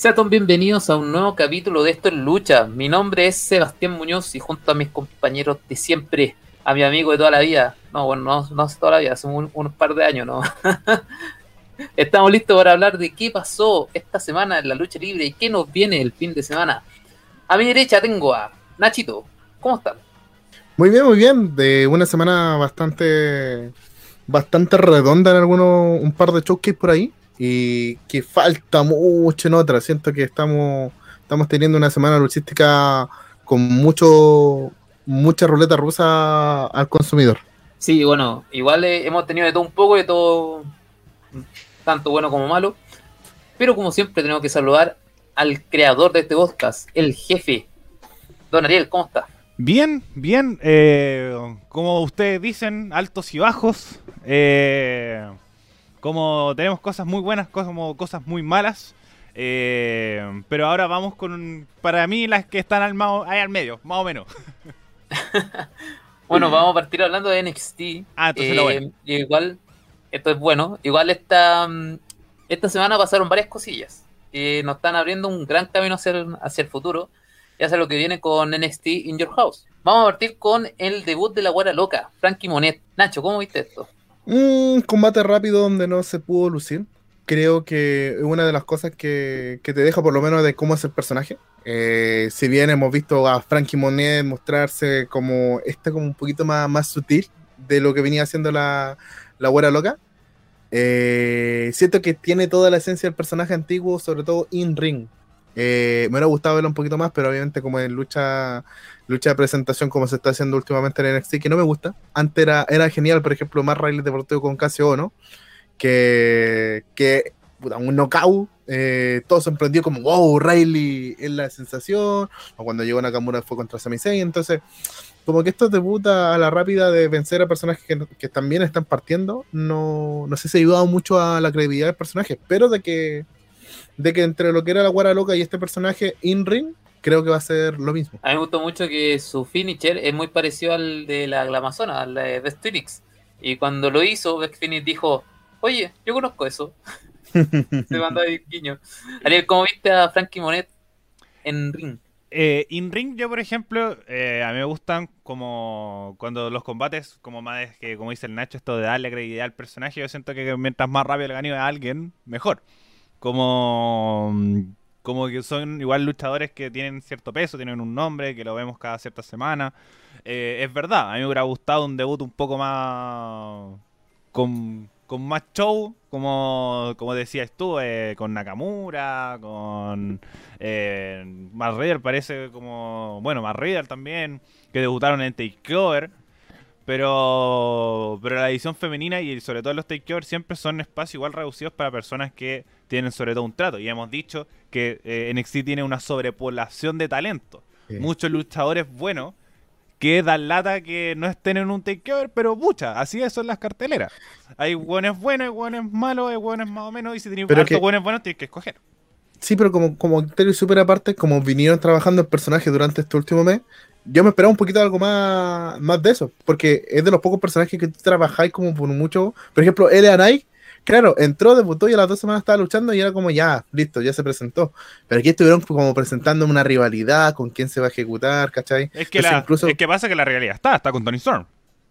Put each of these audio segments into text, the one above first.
Sean bienvenidos a un nuevo capítulo de Esto es Lucha. Mi nombre es Sebastián Muñoz y junto a mis compañeros de siempre, a mi amigo de toda la vida, no, bueno, no, no hace toda la vida, hace un, par de años, ¿no? Estamos listos para hablar de qué pasó esta semana en la lucha libre y qué nos viene el fin de semana. A mi derecha tengo a Nachito. ¿Cómo están? Muy bien, muy bien. De una semana bastante bastante redonda en algunos, un par de showcase por ahí. Y que falta mucho en otra. Siento que estamos, estamos teniendo una semana luchística con mucho mucha ruleta rusa al consumidor. Sí, bueno, igual eh, hemos tenido de todo un poco, de todo tanto bueno como malo. Pero como siempre tenemos que saludar al creador de este podcast, el jefe. Don Ariel, ¿cómo está? Bien, bien. Eh, como ustedes dicen, altos y bajos. Eh, como tenemos cosas muy buenas, como cosas muy malas. Eh, pero ahora vamos con, para mí, las que están al, ahí al medio, más o menos. bueno, vamos a partir hablando de NXT. Ah, entonces lo bueno. Igual, esto es bueno. Igual esta, mm, esta semana pasaron varias cosillas que nos están abriendo un gran camino hacia el, hacia el futuro. Ya sé lo que viene con NXT In Your House. Vamos a partir con el debut de la guara loca, Frankie Monet. Nacho, ¿cómo viste esto? Un combate rápido donde no se pudo lucir. Creo que es una de las cosas que, que, te deja por lo menos de cómo es el personaje. Eh, si bien hemos visto a Frankie Monet mostrarse como este como un poquito más, más sutil de lo que venía haciendo la, la güera loca, eh, siento que tiene toda la esencia del personaje antiguo, sobre todo in ring. Eh, me hubiera gustado verlo un poquito más, pero obviamente como en lucha, lucha de presentación como se está haciendo últimamente en NXT, que no me gusta. Antes era, era genial, por ejemplo, más Riley Deportivo con Casio ¿no? Que, que puta, un knockout, eh, todo sorprendió como, wow, Riley es la sensación, o cuando llegó Nakamura fue contra Sami Zayn, entonces como que esto debuta a la rápida de vencer a personajes que, que, también están partiendo, no, no sé si ha ayudado mucho a la credibilidad del personaje, pero de que de que entre lo que era la guara loca y este personaje in ring, creo que va a ser lo mismo. A mí me gustó mucho que su finisher es muy parecido al de la Glamazona, al de Best Phoenix. Y cuando lo hizo, Best Phoenix dijo, oye, yo conozco eso. Se mandó a guiño. Ariel, ¿cómo viste a Frankie Monet en ring? Eh, in ring yo por ejemplo eh, a mí me gustan como cuando los combates como más que como dice el Nacho esto de darle credibilidad al personaje yo siento que mientras más rápido le gane a alguien mejor como, como que son igual luchadores que tienen cierto peso, tienen un nombre, que lo vemos cada cierta semana. Eh, es verdad, a mí me hubiera gustado un debut un poco más... con, con más show, como, como decías tú, eh, con Nakamura, con eh, Matt parece como... Bueno, Matt también, que debutaron en Takeover. Pero, pero la edición femenina y sobre todo los takeovers siempre son espacios igual reducidos para personas que tienen sobre todo un trato. Y hemos dicho que eh, NXT tiene una sobrepoblación de talento. Muchos luchadores buenos que dan lata que no estén en un takeover, pero muchas, así son las carteleras. Hay buenos buenos, hay buenos malos, hay buenos más o menos, y si tienes buenos buenos tienes que escoger. Sí, pero como, como criterio súper aparte, como vinieron trabajando el personaje durante este último mes, yo me esperaba un poquito algo más, más de eso, porque es de los pocos personajes que trabajáis como por mucho. Por ejemplo, L.A. Knight, claro, entró, debutó y a las dos semanas estaba luchando y era como ya, listo, ya se presentó. Pero aquí estuvieron como presentando una rivalidad con quién se va a ejecutar, ¿cachai? Es que, la, incluso... es que pasa que la rivalidad está, está con Tony Storm.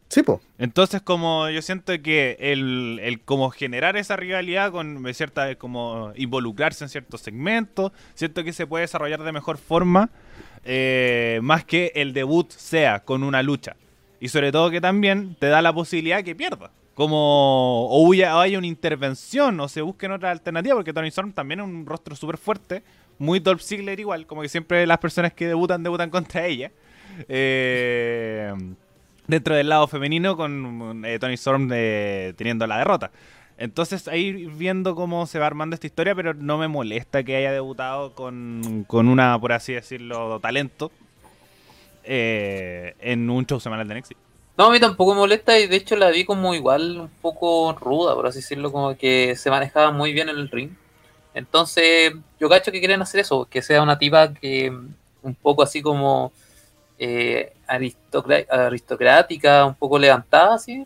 Sí, po. Entonces, como yo siento que el, el como generar esa rivalidad con cierta, como involucrarse en ciertos segmentos, siento que se puede desarrollar de mejor forma eh, más que el debut sea con una lucha. Y sobre todo que también te da la posibilidad que pierda. Como o haya una intervención o se busquen otra alternativa, porque Tony Storm también es un rostro súper fuerte, muy Dolph Ziggler igual, como que siempre las personas que debutan, debutan contra ella. Eh, dentro del lado femenino con eh, Tony Storm teniendo la derrota. Entonces ahí viendo cómo se va armando esta historia, pero no me molesta que haya debutado con, una, por así decirlo, talento eh, en un show semanal de Nexi. No, a mí tampoco me molesta y de hecho la vi como igual un poco ruda, por así decirlo, como que se manejaba muy bien en el ring. Entonces yo cacho que quieren hacer eso, que sea una tipa que un poco así como eh, aristocrática, un poco levantada, así,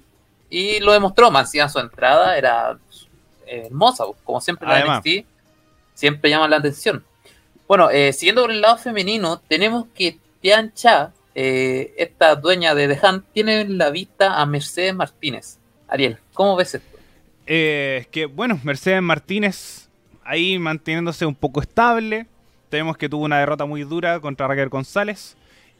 y lo demostró, Mancía su entrada era hermosa, como siempre la NXT siempre llama la atención. Bueno, eh, siguiendo por el lado femenino, tenemos que Tian Cha, eh, esta dueña de The Hunt, tiene la vista a Mercedes Martínez. Ariel, ¿cómo ves esto? Eh, es que, bueno, Mercedes Martínez ahí manteniéndose un poco estable. Tenemos que tuvo una derrota muy dura contra Raquel González.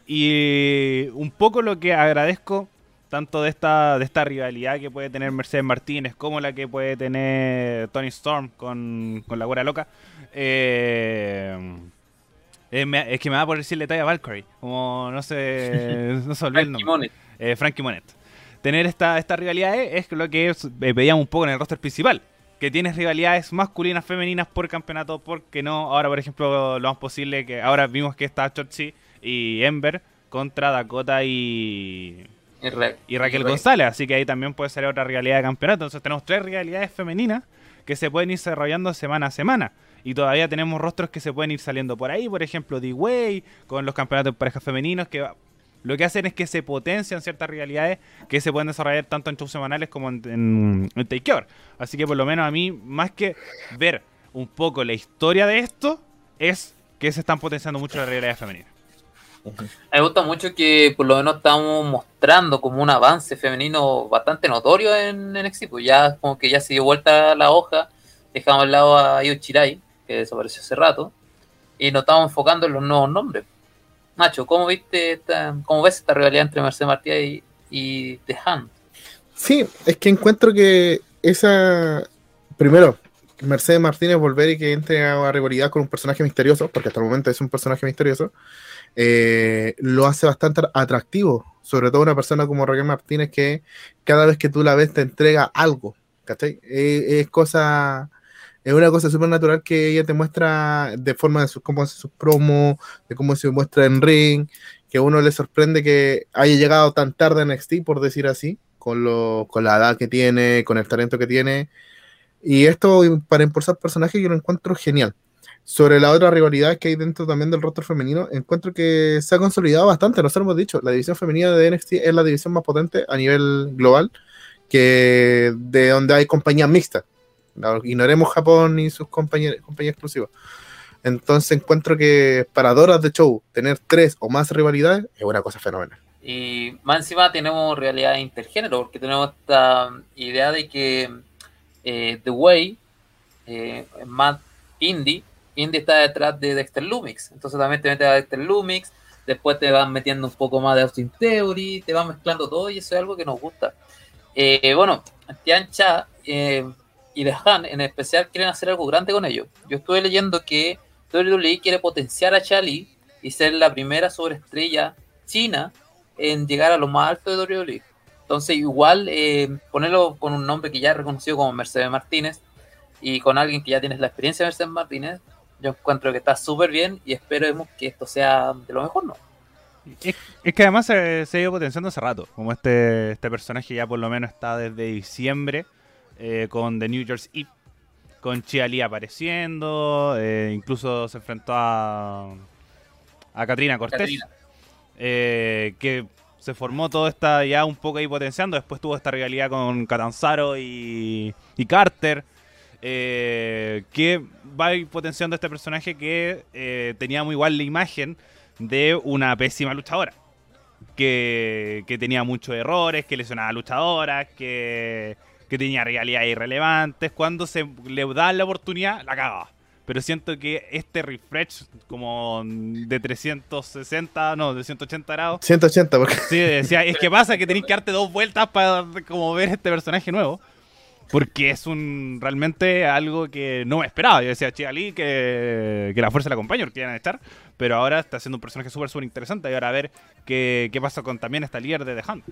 Y un poco lo que agradezco tanto de esta, de esta rivalidad que puede tener Mercedes Martínez como la que puede tener Tony Storm con, con la Guara Loca. Eh, es que me va por decirle talla Valkyrie, como no sé, no se eh, Frankie Monet. Tener esta, esta rivalidad es lo que eh, veíamos un poco en el roster principal. Que tienes rivalidades masculinas, femeninas por campeonato, porque no. Ahora, por ejemplo, lo más posible que ahora vimos que está Chotzi y Ember contra Dakota y, y, Raquel González. Así que ahí también puede ser otra rivalidad de campeonato. Entonces tenemos tres rivalidades femeninas que se pueden ir desarrollando semana a semana. Y todavía tenemos rostros que se pueden ir saliendo por ahí, por ejemplo, D-Way, con los campeonatos de parejas femeninos, que lo que hacen es que se potencian ciertas realidades que se pueden desarrollar tanto en shows semanales como en, en, Take Así que por lo menos a mí, más que ver un poco la historia de esto, es que se están potenciando mucho las realidades femeninas. Me gusta mucho que por lo menos estamos mostrando como un avance femenino bastante notorio en NXT, pues ya como que ya se dio vuelta la hoja, dejamos al lado a Io Chirai, que desapareció hace rato, y nos estamos enfocando en los nuevos nombres. Nacho, ¿cómo viste esta, cómo ves esta rivalidad entre Mercedes Martínez y, y The Hunt? Sí, es que encuentro que esa primero, Mercedes Martínez volver y que entre a rivalidad con un personaje misterioso, porque hasta el momento es un personaje misterioso, eh, lo hace bastante atractivo. Sobre todo una persona como Raquel Martínez que cada vez que tú la ves te entrega algo. ¿Cachai? es cosa es una cosa súper natural que ella te muestra de forma de cómo hace sus promos, de cómo se muestra en ring, que uno le sorprende que haya llegado tan tarde en NXT, por decir así, con, lo, con la edad que tiene, con el talento que tiene. Y esto para impulsar personajes yo lo encuentro genial. Sobre la otra rivalidad que hay dentro también del roster femenino, encuentro que se ha consolidado bastante, nosotros hemos dicho, la división femenina de NXT es la división más potente a nivel global, que de donde hay compañías mixtas ignoremos Japón y sus compañías, exclusivas. Entonces encuentro que para Doras de show tener tres o más rivalidades es una cosa fenomenal. Y más encima tenemos realidad intergénero, porque tenemos esta idea de que eh, The Way eh, más indie. Indie está detrás de Dexter Lumix. Entonces también te metes a Dexter Lumix. Después te van metiendo un poco más de Austin Theory. Te van mezclando todo y eso es algo que nos gusta. Eh, bueno, Tiancha eh, y de Han en especial quieren hacer algo grande con ellos. Yo estuve leyendo que WWE quiere potenciar a Chali y ser la primera sobreestrella china en llegar a lo más alto de WWE. Entonces, igual eh, ponerlo con un nombre que ya es reconocido como Mercedes Martínez y con alguien que ya tiene la experiencia de Mercedes Martínez, yo encuentro que está súper bien y esperemos que esto sea de lo mejor, ¿no? Es, que además se, se, ha ido potenciando hace rato, como este, este personaje ya por lo menos está desde diciembre eh, con The New Year's Eve, con Chia Lee apareciendo, eh, incluso se enfrentó a, a Katrina Cortés, eh, que se formó todo esta ya un poco ahí potenciando, después tuvo esta rivalidad con Catanzaro y, y Carter. Que va a ir potenciando este personaje que tenía muy igual la imagen de una pésima luchadora. Que, que tenía muchos errores, que lesionaba a luchadoras, que que tenía realidades irrelevantes. Cuando se le da la oportunidad, la caga. Pero siento que este refresh como de 360, no, de 180 grados. 180, porque... Sí, decía, es que pasa que tenéis que darte dos vueltas para como ver este personaje nuevo. Porque es un realmente algo que no me esperaba. Yo decía a Ali que, que la fuerza la acompañe porque iban a estar. Pero ahora está siendo un personaje súper, súper interesante. Y ahora a ver qué, qué pasa con también esta líder de The Hunt.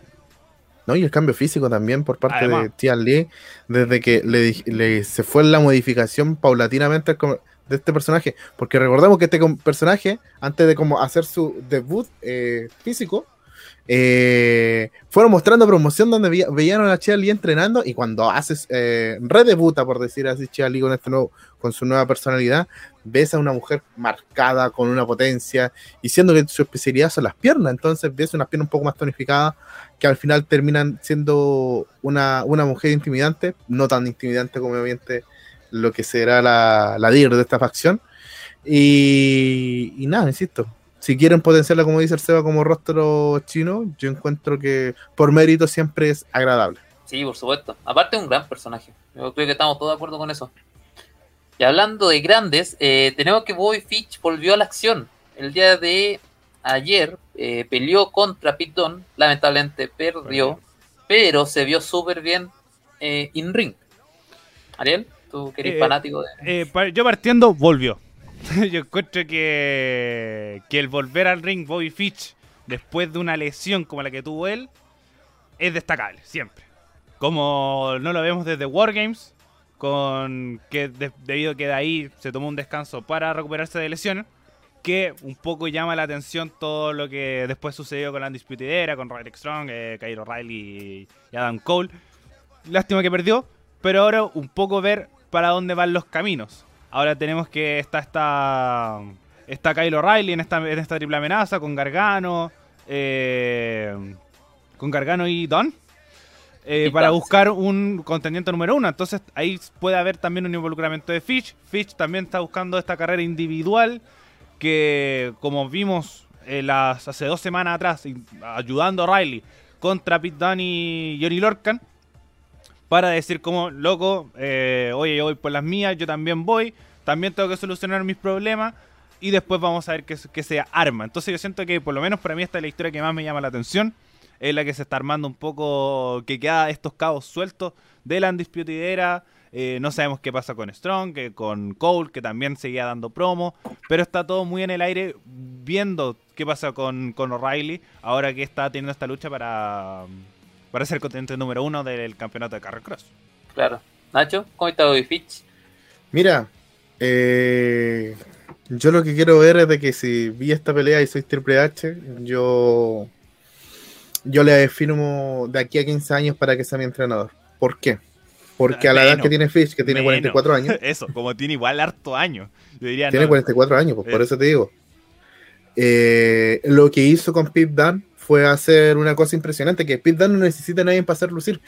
¿no? Y el cambio físico también por parte de Tian Lee, desde que le, se fue la modificación paulatinamente de este personaje. Porque recordemos que este personaje, antes de como hacer su debut eh, físico, eh, fueron mostrando promoción donde veían a Chia Lee entrenando y cuando haces eh, redebuta, por decir así, Chia Lee con, este nuevo, con su nueva personalidad, ves a una mujer marcada con una potencia y siendo que su especialidad son las piernas, entonces ves unas piernas un poco más tonificadas que al final terminan siendo una, mujer intimidante, no tan intimidante como obviamente lo que será la, la líder de esta facción. Y nada, insisto. Si quieren potenciarla, como dice el Seba, como rostro chino, yo encuentro que por mérito siempre es agradable. Sí, por supuesto. Aparte es un gran personaje. Yo creo que estamos todos de acuerdo con eso. Y hablando de grandes, eh, tenemos que Bobby Fitch volvió a la acción. El día de ayer eh, peleó contra Pitón, lamentablemente perdió, pero se vio súper bien eh, in ring. Ariel, tú que eres Eh, fanático de... Eh, yo partiendo, volvió. yo encuentro que, que el volver al ring Bobby Fitch después de una lesión como la que tuvo él es destacable, siempre. Como no lo vemos desde Wargames, con que de- debido a que de ahí se tomó un descanso para recuperarse de lesiones, que un poco llama la atención todo lo que después sucedió con la Undisputed con Roderick Strong, eh, Kyle O'Reilly y Adam Cole. Lástima que perdió, pero ahora un poco ver para dónde van los caminos. Ahora tenemos que está esta está Kyle O'Reilly en esta, en esta triple amenaza con Gargano, eh, con Gargano y Don. eh, Y para Don, buscar un contendiente número uno. Entonces ahí puede haber también un involucramiento de Fitch. Fitch también está buscando esta carrera individual que como vimos eh, las, hace dos semanas atrás ayudando a O'Reilly contra Pete Dunne y Johnny Lorcan para decir como, loco, eh, oye, yo voy por las mías, yo también voy, también tengo que solucionar mis problemas y después vamos a ver qué, qué se arma. Entonces yo siento que por lo menos para mí esta es la historia que más me llama la atención, es la que se está armando un poco, que queda estos cabos sueltos de la Undisputed Era, eh, no sabemos qué pasa con Strong, que con Cole, que también seguía dando promo, pero está todo muy en el aire viendo qué pasa con, con O'Reilly, ahora que está teniendo esta lucha para, para ser contendiente número uno del campeonato de Carry Cross. Claro. Nacho, ¿cómo está Bobby Fitch? Mira, eh, yo lo que quiero ver es de que si vi esta pelea y soy Triple H, yo, yo le firmo de aquí a 15 años para que sea mi entrenador. ¿Por qué? Porque a la edad que tiene Fish, que tiene Menos. 44 años, Eso, como tiene igual harto años. Yo diría, tiene no, 44 años, pues por eso te digo. Eh, lo que hizo con Pete Dunne fue hacer una cosa impresionante, que Pete Dunne no necesita a nadie para hacer lucir,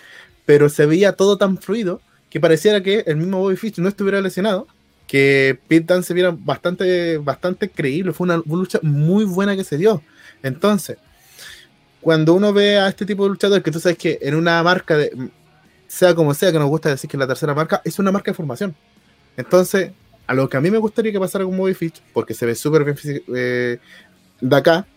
pero se veía todo tan fluido que pareciera que el mismo Bobby Fish no estuviera lesionado, que Pete Dunne se viera bastante, bastante creíble, fue una, lucha muy buena que se dio. Entonces, cuando uno ve a este tipo de luchadores, que tú sabes que en una marca de, sea como sea, que nos gusta decir que la tercera marca, es una marca de formación. Entonces, a lo que a mí me gustaría que pasara con Bobby Fish, porque se ve súper bien eh, de acá,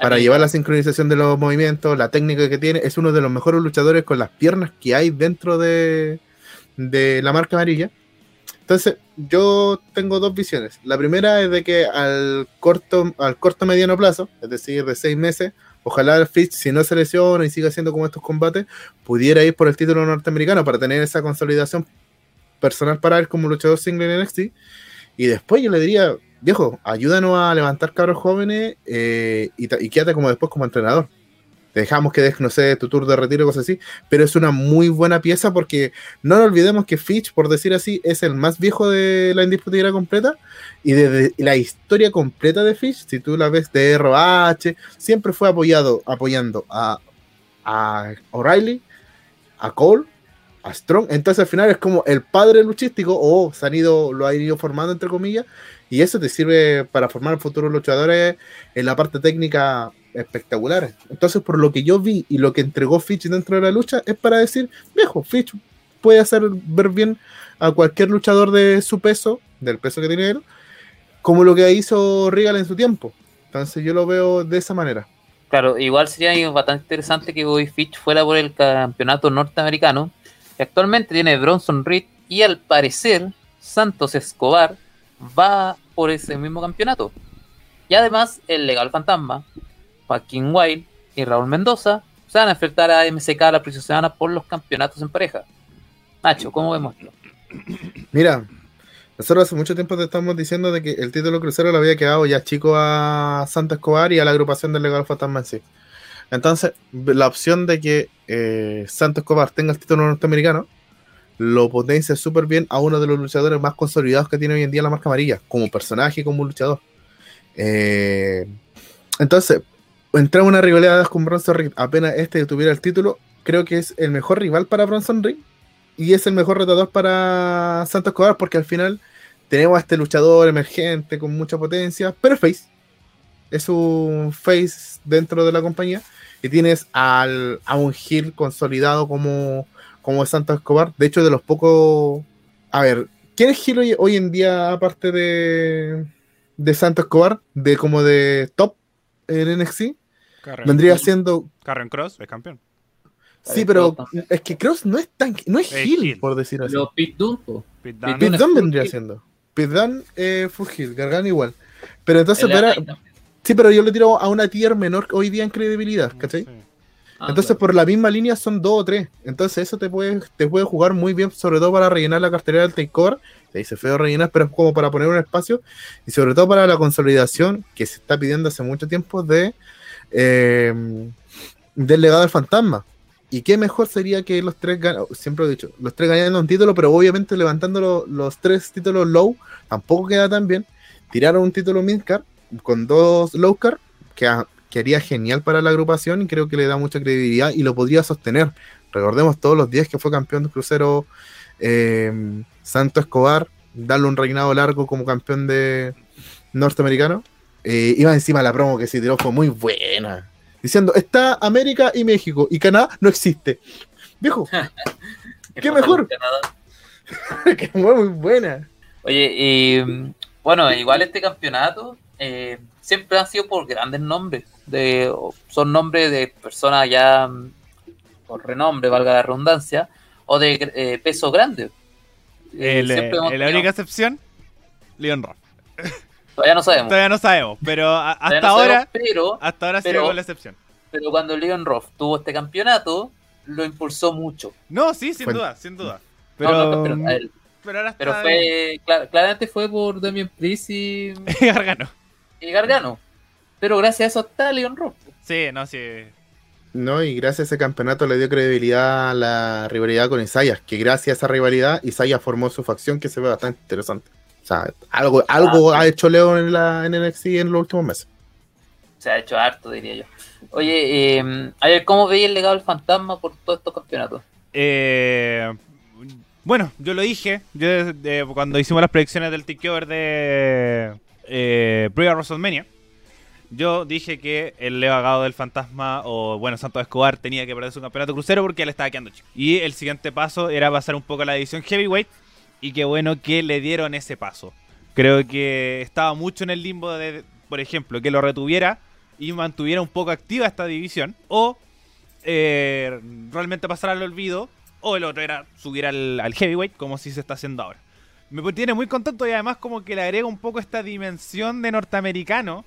para llevar la sincronización de los movimientos, la técnica que tiene, es uno de los mejores luchadores con las piernas que hay dentro de, de la marca amarilla. Entonces, yo tengo dos visiones. La primera es de que al corto, al corto mediano plazo, es decir, de seis meses, ojalá el Fitch, si no se lesiona y sigue haciendo como estos combates, pudiera ir por el título norteamericano para tener esa consolidación personal para él como luchador single en NXT. Y después yo le diría, viejo, ayúdanos a levantar cabros jóvenes eh, y, quédate como después como entrenador. Te dejamos que des, no sé, tu tour de retiro, cosas así, pero es una muy buena pieza porque no olvidemos que Fitch, por decir así, es el más viejo de la indiscutida completa y desde la historia completa de Fitch, si tú la ves de ROH, siempre fue apoyado, apoyando a, a O'Reilly, a Cole, a Strong. Entonces al final es como el padre luchístico o se han ido, lo ha ido formando entre comillas y eso te sirve para formar futuros luchadores en la parte técnica espectaculares. Entonces, por lo que yo vi y lo que entregó Fitch dentro de la lucha, es para decir, viejo, Fitch puede hacer ver bien a cualquier luchador de su peso, del peso que tiene él, como lo que hizo Regal en su tiempo. Entonces, yo lo veo de esa manera. Claro, igual sería bastante interesante que Bobby Fitch fuera por el campeonato norteamericano, que actualmente tiene Bronson Reed y al parecer Santos Escobar va por ese mismo campeonato. Y además el legal fantasma, Joaquín Wild y Raúl Mendoza se van a enfrentar a MSK la próxima semana por los campeonatos en pareja. Nacho, ¿cómo vemos esto? Mira, nosotros hace mucho tiempo te estamos diciendo de que el título crucero le había quedado ya chico a Santa Escobar y a la agrupación del Legal Fantasma en sí. Entonces, la opción de que eh, Santo Escobar tenga el título norteamericano lo potencia súper bien a uno de los luchadores más consolidados que tiene hoy en día la marca amarilla, como personaje y como luchador. Eh, entonces, entrar en una rivalidad con Bronson Reed, apenas este tuviera el título, creo que es el mejor rival para Bronson Reed y es el mejor retador para Santos Escobar porque al final tenemos a este luchador emergente con mucha potencia, pero face. Es un face dentro de la compañía. Y tienes al, a un heel consolidado como, como Santos Escobar. De hecho, de los pocos. A ver, ¿quién es heel hoy, hoy en día, aparte de, de Santos Escobar? De como de top en NXT. Karen, Vendría siendo. Karen Cross es campeón. Sí, pero es que Cross no es tan. No es Es heel. por decir así. Los Pit Dunne. Pit es full vendría heel. siendo. Pit Dunne, eh, full heel, Gargano igual. Pero entonces, pero- sí, pero yo le tiro a una tier menor hoy día en credibilidad, ¿cachai? Sí. Ah, Entonces, claro. por la misma línea son dos o tres. Entonces, eso te puede, te puede jugar muy bien, sobre todo para rellenar la cartera del takeover. Se dice feo rellenar, pero es como para poner un espacio. Y sobre todo para la consolidación que se está pidiendo hace mucho tiempo de eh, del legado del fantasma. Y qué mejor sería que los tres ganan, siempre he dicho, los tres ganando un título, pero obviamente levantando lo- los tres títulos low, tampoco queda tan bien. Tiraron un título midcard con dos low card, que, que haría genial para la agrupación y creo que le da mucha credibilidad y lo podría sostener. Recordemos todos los días que fue campeón de crucero eh, Santo Escobar, darle un reinado largo como campeón de norteamericano. Eh, iba encima la promo que se tiró fue muy buena. Diciendo, está América y México y Canadá no existe. Viejo, qué mejor. que fue muy buena. Oye, y bueno, igual este campeonato eh, siempre han sido por grandes nombres. De, son nombres de personas ya mm, por renombre, valga la redundancia, o de eh, peso grande. Eh, El, siempre hemos eh, la única excepción, Leon Ruff. Todavía no sabemos. Todavía no sabemos, pero a- hasta no ahora, sabemos, pero, hasta ahora ha pero- sido con la excepción. pero cuando Leon Ruff tuvo este campeonato, lo impulsó mucho. No, sí, sin Fue- duda, sin duda. No, Pero, no, pero, a él. pero ahora Pero está fue, clar- claramente fue por Damien Priest y, Gargano. Y Gargano. Pero gracias a eso está Leon Ruff. Sí, no, sí. No, y gracias a ese campeonato le dio credibilidad a la rivalidad con Isaias, que gracias a esa rivalidad Isaias formó su facción que se ve bastante interesante. O sea, algo, algo Ah, ha hecho Leo en, la, en NXT en los últimos meses. Se ha hecho harto, diría yo. Oye, eh, a ver, ¿cómo veis el legado del fantasma por todos estos campeonatos? Eh, bueno, yo lo dije yo, eh, cuando hicimos las predicciones del takeover de eh, Previa WrestleMania. Yo dije que el legado del fantasma o bueno Santos Escobar tenía que perder su campeonato crucero porque le estaba quedando chico. Y el siguiente paso era pasar un poco a la división heavyweight y qué bueno que le dieron ese paso. Creo que estaba mucho en el limbo de, por ejemplo, que lo retuviera y mantuviera un poco activa esta división o eh, realmente pasar al olvido o el otro era subir al heavyweight como si se está haciendo ahora. Me tiene muy contento y además como que le agrega un poco esta dimensión de norteamericano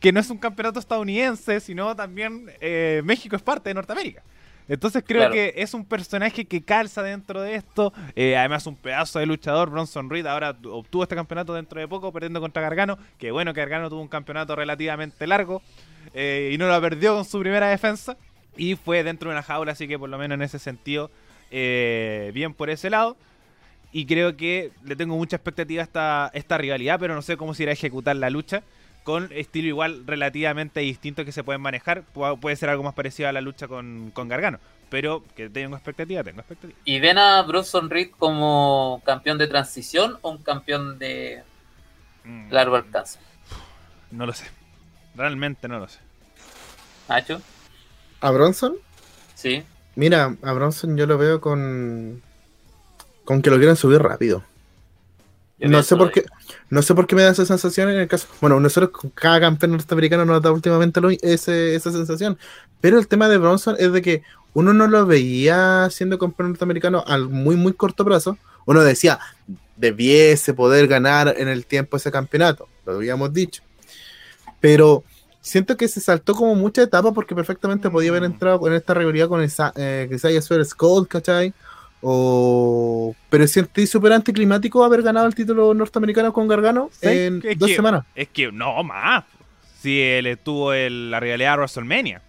que no es un campeonato estadounidense, sino también eh, México es parte de Norteamérica. Entonces creo Claro. que es un personaje que calza dentro de esto. eh, además un pedazo de luchador, Bronson Reed ahora tu- obtuvo este campeonato dentro de poco, perdiendo contra Gargano. Que bueno que Gargano tuvo un campeonato relativamente largo eh, y no lo perdió con su primera defensa. Y fue dentro de una jaula, así que por lo menos en ese sentido, eh, bien por ese lado. Y creo que le tengo mucha expectativa a esta, esta rivalidad, pero no sé cómo se irá a ejecutar la lucha. Con estilo igual relativamente distinto que se pueden manejar. Pu- puede ser algo más parecido a la lucha con, con Gargano. Pero que tengo expectativa, tengo expectativa. ¿Y ven a Bronson Reed como campeón de transición o un campeón de Mm, largo alcance? No lo sé. Realmente no lo sé. ¿Nacho? ¿A Bronson? Sí. Mira, a Bronson yo lo veo con. Con que lo quieren subir rápido. Yo No sé por qué, no sé por qué me da esa sensación en el caso. Bueno, nosotros con cada campeón norteamericano nos da últimamente lo- ese- esa sensación. Pero el tema de Bronson es de que uno no lo veía siendo campeón norteamericano al muy, muy corto plazo. Uno decía, debiese poder ganar en el tiempo ese campeonato. Lo habíamos dicho. Pero siento que se saltó como mucha etapa porque perfectamente podía haber entrado en esta rivalidad con esa, eh, Isaiah Swerve Scott, ¿cachai? O... Pero sentí súper anticlimático haber ganado el título norteamericano con Gargano Sí, en es dos que- semanas. Es que no más. Si él estuvo en la rivalidad de WrestleMania.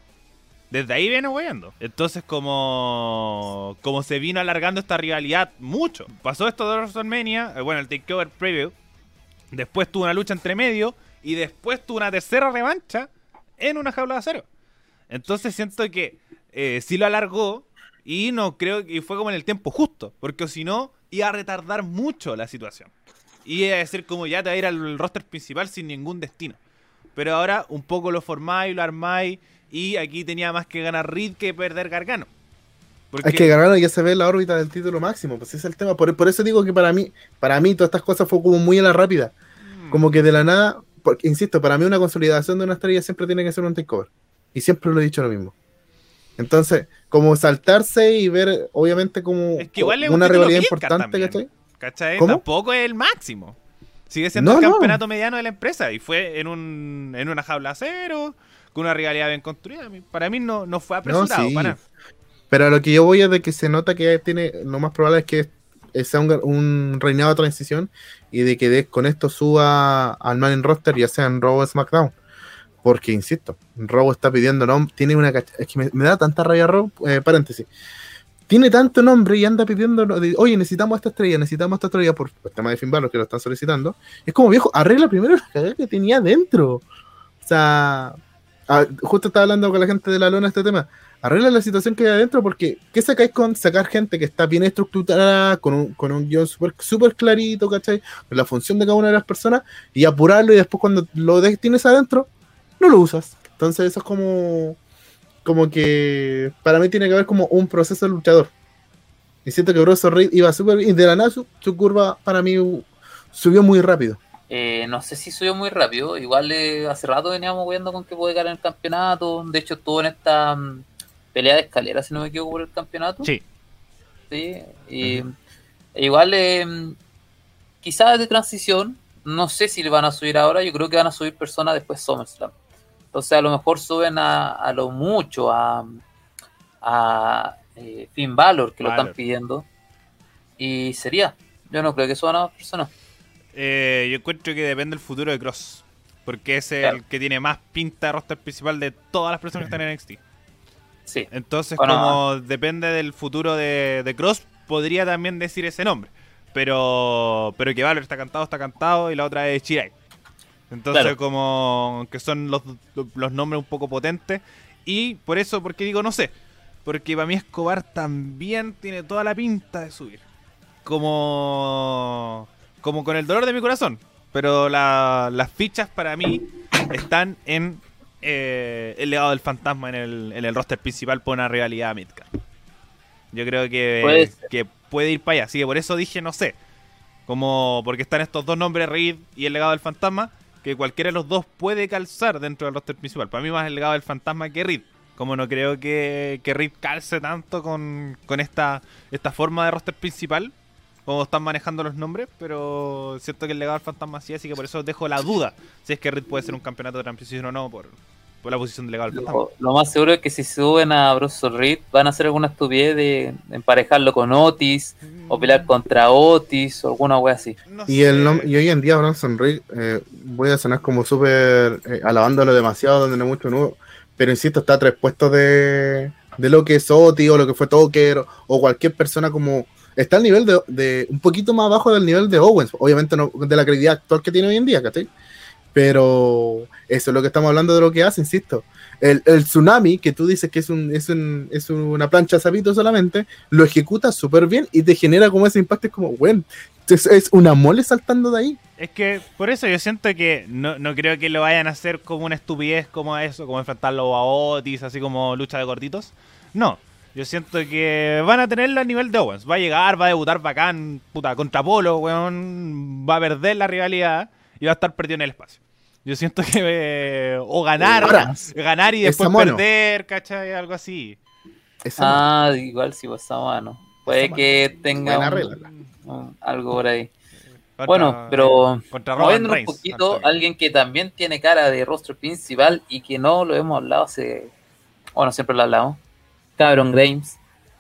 Desde ahí viene huyendo. Entonces, como, como se vino alargando esta rivalidad mucho. Pasó esto de WrestleMania, eh, bueno, el Takeover Preview. Después tuvo una lucha entre medio. Y después tuvo una tercera revancha en una jaula de acero. Entonces siento que eh, sí lo alargó. Y no creo que fue como en el tiempo justo. Porque si no, iba a retardar mucho la situación. Y es decir, como ya te va a ir al roster principal sin ningún destino. Pero ahora un poco lo formáis, lo armáis. Y aquí tenía más que ganar Reed que perder Gargano. Porque... Es que Gargano ya se ve en la órbita del título máximo, pues ese es el tema. Por, por, eso digo que para mí, para mí todas estas cosas fue como muy a la rápida. Mm. Como que de la nada, porque insisto, para mí una consolidación de una estrella siempre tiene que ser un takeover. Y siempre lo he dicho lo mismo. Entonces, como saltarse y ver, obviamente, como es que igual es una un rivalidad importante, ¿cachai? ¿Cachai? Tampoco es el máximo. Sigue siendo No, el no. campeonato mediano de la empresa y fue en, un, en una jaula cero, con una rivalidad bien construida. Para mí no, no fue apresurado, sí. para nada. Pero a lo que yo voy es de que se nota que tiene, lo más probable es que sea un, un reinado de transición y de que de- con esto suba al man en roster, ya sea en Raw o SmackDown. Porque, insisto, Raw está pidiendo nombre, tiene una Es que me, da tanta rabia Raw, eh, paréntesis. Tiene tanto nombre y anda pidiendo, oye, necesitamos esta estrella, necesitamos esta estrella por el tema de Finn Balor que lo están solicitando. Es como viejo, arregla primero la cagada que tenía dentro. O sea, justo estaba hablando con la gente de la lona este tema arregla la situación que hay adentro porque ¿qué sacáis con sacar gente que está bien estructurada, con un, con un guion súper super clarito, ¿cachai? La función de cada una de las personas y apurarlo y después cuando lo tienes adentro, no lo usas. Entonces eso es como, como que para mí tiene que haber como un proceso de luchador. Y siento que Broso Reed iba súper bien y de la nada su, su curva para mí subió muy rápido. Eh, no sé si subió muy rápido. Igual eh, hace rato veníamos viendo con que puede ganar el campeonato. De hecho, estuvo en esta mm, pelea de escalera, si no me equivoco, por el campeonato. Sí. Sí, y igual eh, quizás de transición, no sé si le van a subir ahora, yo creo que van a subir personas después SummerSlam. Entonces a lo mejor suben a, a lo mucho a, a eh, Finn Balor, que lo están pidiendo. Y sería, yo no creo que suban a más personas. Eh, yo encuentro que depende del futuro de Cross. Porque es el Claro. que tiene más pinta de roster principal de todas las personas que están en NXT. Sí, Entonces, Bueno, como depende del futuro de, de Cross, podría también decir ese nombre. Pero pero que Valor está cantado, está cantado, y la otra es Chirai. Entonces, Claro. como que son los, los nombres un poco potentes. Y por eso, porque digo, no sé. Porque para mí Escobar también tiene toda la pinta de subir. Como, como con el dolor de mi corazón. Pero la- las fichas para mí están en eh, el legado del fantasma en el, en el roster principal por una rivalidad Midcard. Yo creo que, Puede que puede ir para allá. Así que por eso dije, no sé. Como porque están estos dos nombres, Reed y el legado del fantasma, que cualquiera de los dos puede calzar dentro del roster principal. Para mí más el legado del fantasma que Reed. Como no creo que, que Reed calce tanto con, con esta, esta forma de roster principal, como están manejando los nombres, pero siento que el legado del fantasma sí, así que por eso dejo la duda si es que Reed puede ser un campeonato de transición o no por, por la posición del legado del fantasma. lo, lo más seguro es que si suben a Bruce Reed van a hacer alguna estupidez de, emparejarlo con Otis o pelear contra Otis o alguna wea así. No Y, el sé. y hoy en día Bronson Reed, eh, voy a sonar como súper eh, alabándolo demasiado, donde no hay mucho nuevo, pero insisto, está a tres puestos de, de lo que es Oti o lo que fue Tucker o, o cualquier persona como... Está al nivel de, de- un poquito más abajo del nivel de Owens, obviamente no de la credibilidad actual que tiene hoy en día, ¿cachai? Pero eso es lo que estamos hablando de lo que hace, insisto. El, tsunami, que tú dices que es, un, es, un- una plancha sapito solamente, lo ejecuta súper bien y te genera como ese impacto, es como, bueno, es, una mole saltando de ahí. Es que por eso yo siento que no, no creo que lo vayan a hacer como una estupidez como eso, como enfrentarlo a Otis, así como lucha de gorditos. No, yo siento que van a tenerlo a nivel de Owens. Va a llegar, va a debutar bacán, puta, contra Polo, weón. Va a perder la rivalidad y va a estar perdido en el espacio. Yo siento que eh, o ganar, Ahora, ganar y es después perder, ¿cachai? Algo así. Ah, igual si pues a mano. Puede Esa que tenga Buena un- regla. un- algo por ahí. Contra- Bueno, pero moviéndonos un poquito, Antonio. alguien que también tiene cara de rostro principal y que no lo hemos hablado hace. Bueno, siempre lo hablamos. Cameron Grimes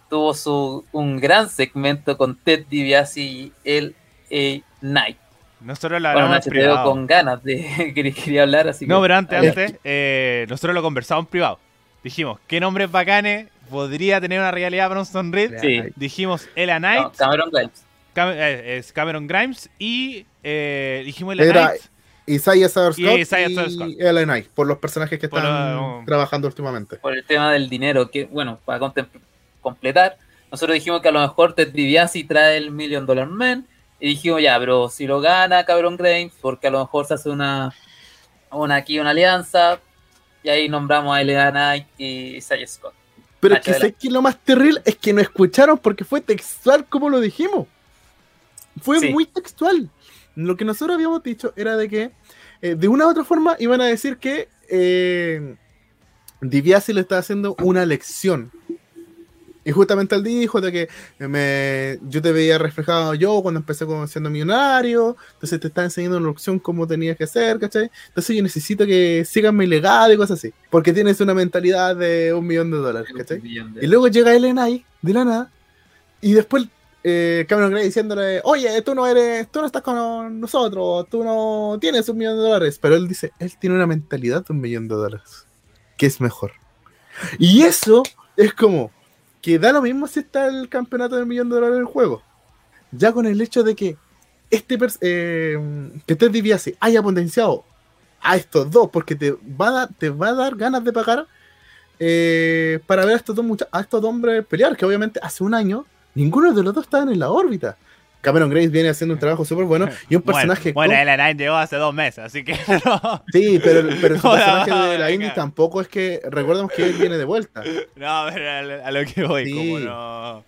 tuvo su un gran segmento con Ted DiBiase y el A Knight. Nosotros lo Bueno, hablamos Nacho en te veo privado. con ganas de que quería hablar, así No, que- pero antes, antes, eh, nosotros lo conversamos en privado. Dijimos, ¿qué nombres bacanes podría tener una realidad Bronson Reed? Sí. Dijimos Ella Knight, No, Cameron Grimes. Cam- eh, es Cameron Grimes y eh, dijimos Ella Era- Knight. Isaiah Sauerscott Y y, Isaiah Sauerscott. LNI, por los personajes que están lo- trabajando últimamente. por el tema del dinero, que bueno, para completar, nosotros dijimos que a lo mejor Ted DiBiase trae el Million Dollar Man Y dijimos, ya, pero si lo gana Cabrón Grimes, porque a lo mejor se hace una, una aquí una alianza, y ahí nombramos a LA Knight y Saya Scott. Pero es que sé que lo más terrible es que no escucharon porque fue textual como lo dijimos. Fue muy textual. Lo que nosotros habíamos dicho era de que eh, de una u otra forma iban a decir que eh, Diviasi le está haciendo una lección y justamente él dijo de que me, yo te veía reflejado yo cuando empecé como siendo millonario, entonces te está enseñando una opción cómo tenías que ser, ¿cachai? Entonces yo necesito que sigan mi legado y cosas así, porque tienes una mentalidad de un millón de dólares, ¿cachai? Y luego llega Elenay de la nada, y después eh, Cameron Gray diciéndole, oye, tú no eres, tú no estás con nosotros, tú no tienes un millón de dólares, pero él dice, él tiene una mentalidad de un millón de dólares, que es mejor. Y eso es como, que da lo mismo si está el campeonato del millón de dólares en juego. Ya con el hecho de que este eh, que Ted DiBiase haya potenciado a estos dos, porque te va a dar, te va a dar ganas de pagar eh, para ver a estos dos a estos dos hombres pelear, que obviamente hace un año ninguno de los dos estaban en la órbita. Cameron Grace viene haciendo un trabajo súper bueno y un personaje. Bueno, bueno Ellen Knight llegó hace dos meses, así que. Sí, pero, pero su personaje de la Indy tampoco es que. Recordemos que él viene de vuelta. No, pero a, lo que voy, como no.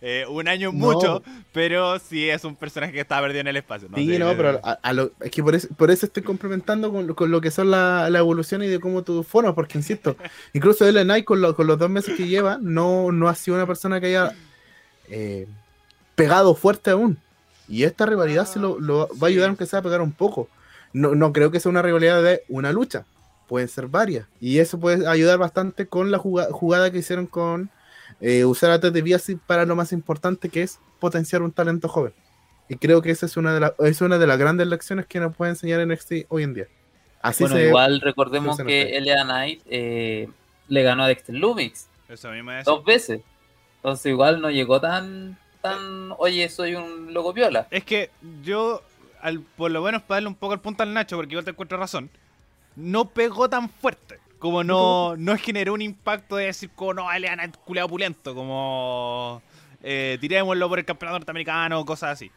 Eh, un año mucho, pero sí es un personaje que está perdido en el espacio. Sí, no, pero a, lo, es que por eso, por eso estoy complementando con, con lo que son la, la, evolución y de cómo tú formas, porque insisto, incluso Ellen Knight con, con los dos meses que lleva, no, no ha sido una persona que haya. Eh, pegado fuerte aún. Y esta rivalidad se lo, va a ayudar aunque sea a pegar un poco. No, no creo que sea una rivalidad de una lucha. Pueden ser varias. Y eso puede ayudar bastante con la jugada, que hicieron con eh, usar a Ted DiBiase para lo más importante que es potenciar un talento joven. Y creo que esa es una de, las es una de las grandes lecciones que nos puede enseñar NXT hoy en día. Así bueno, igual recordemos que Elia Knight eh, le ganó a Dexter Lumix dos veces. Entonces igual no llegó tan tan, oye, soy un loco viola. Es que yo, al, por lo menos para darle un poco el punto al Nacho, porque yo te encuentro razón, no pegó tan fuerte. Como no, no generó un impacto de decir, como no, le han culeado opulento, como eh, tirémoslo por el campeonato norteamericano, cosas así.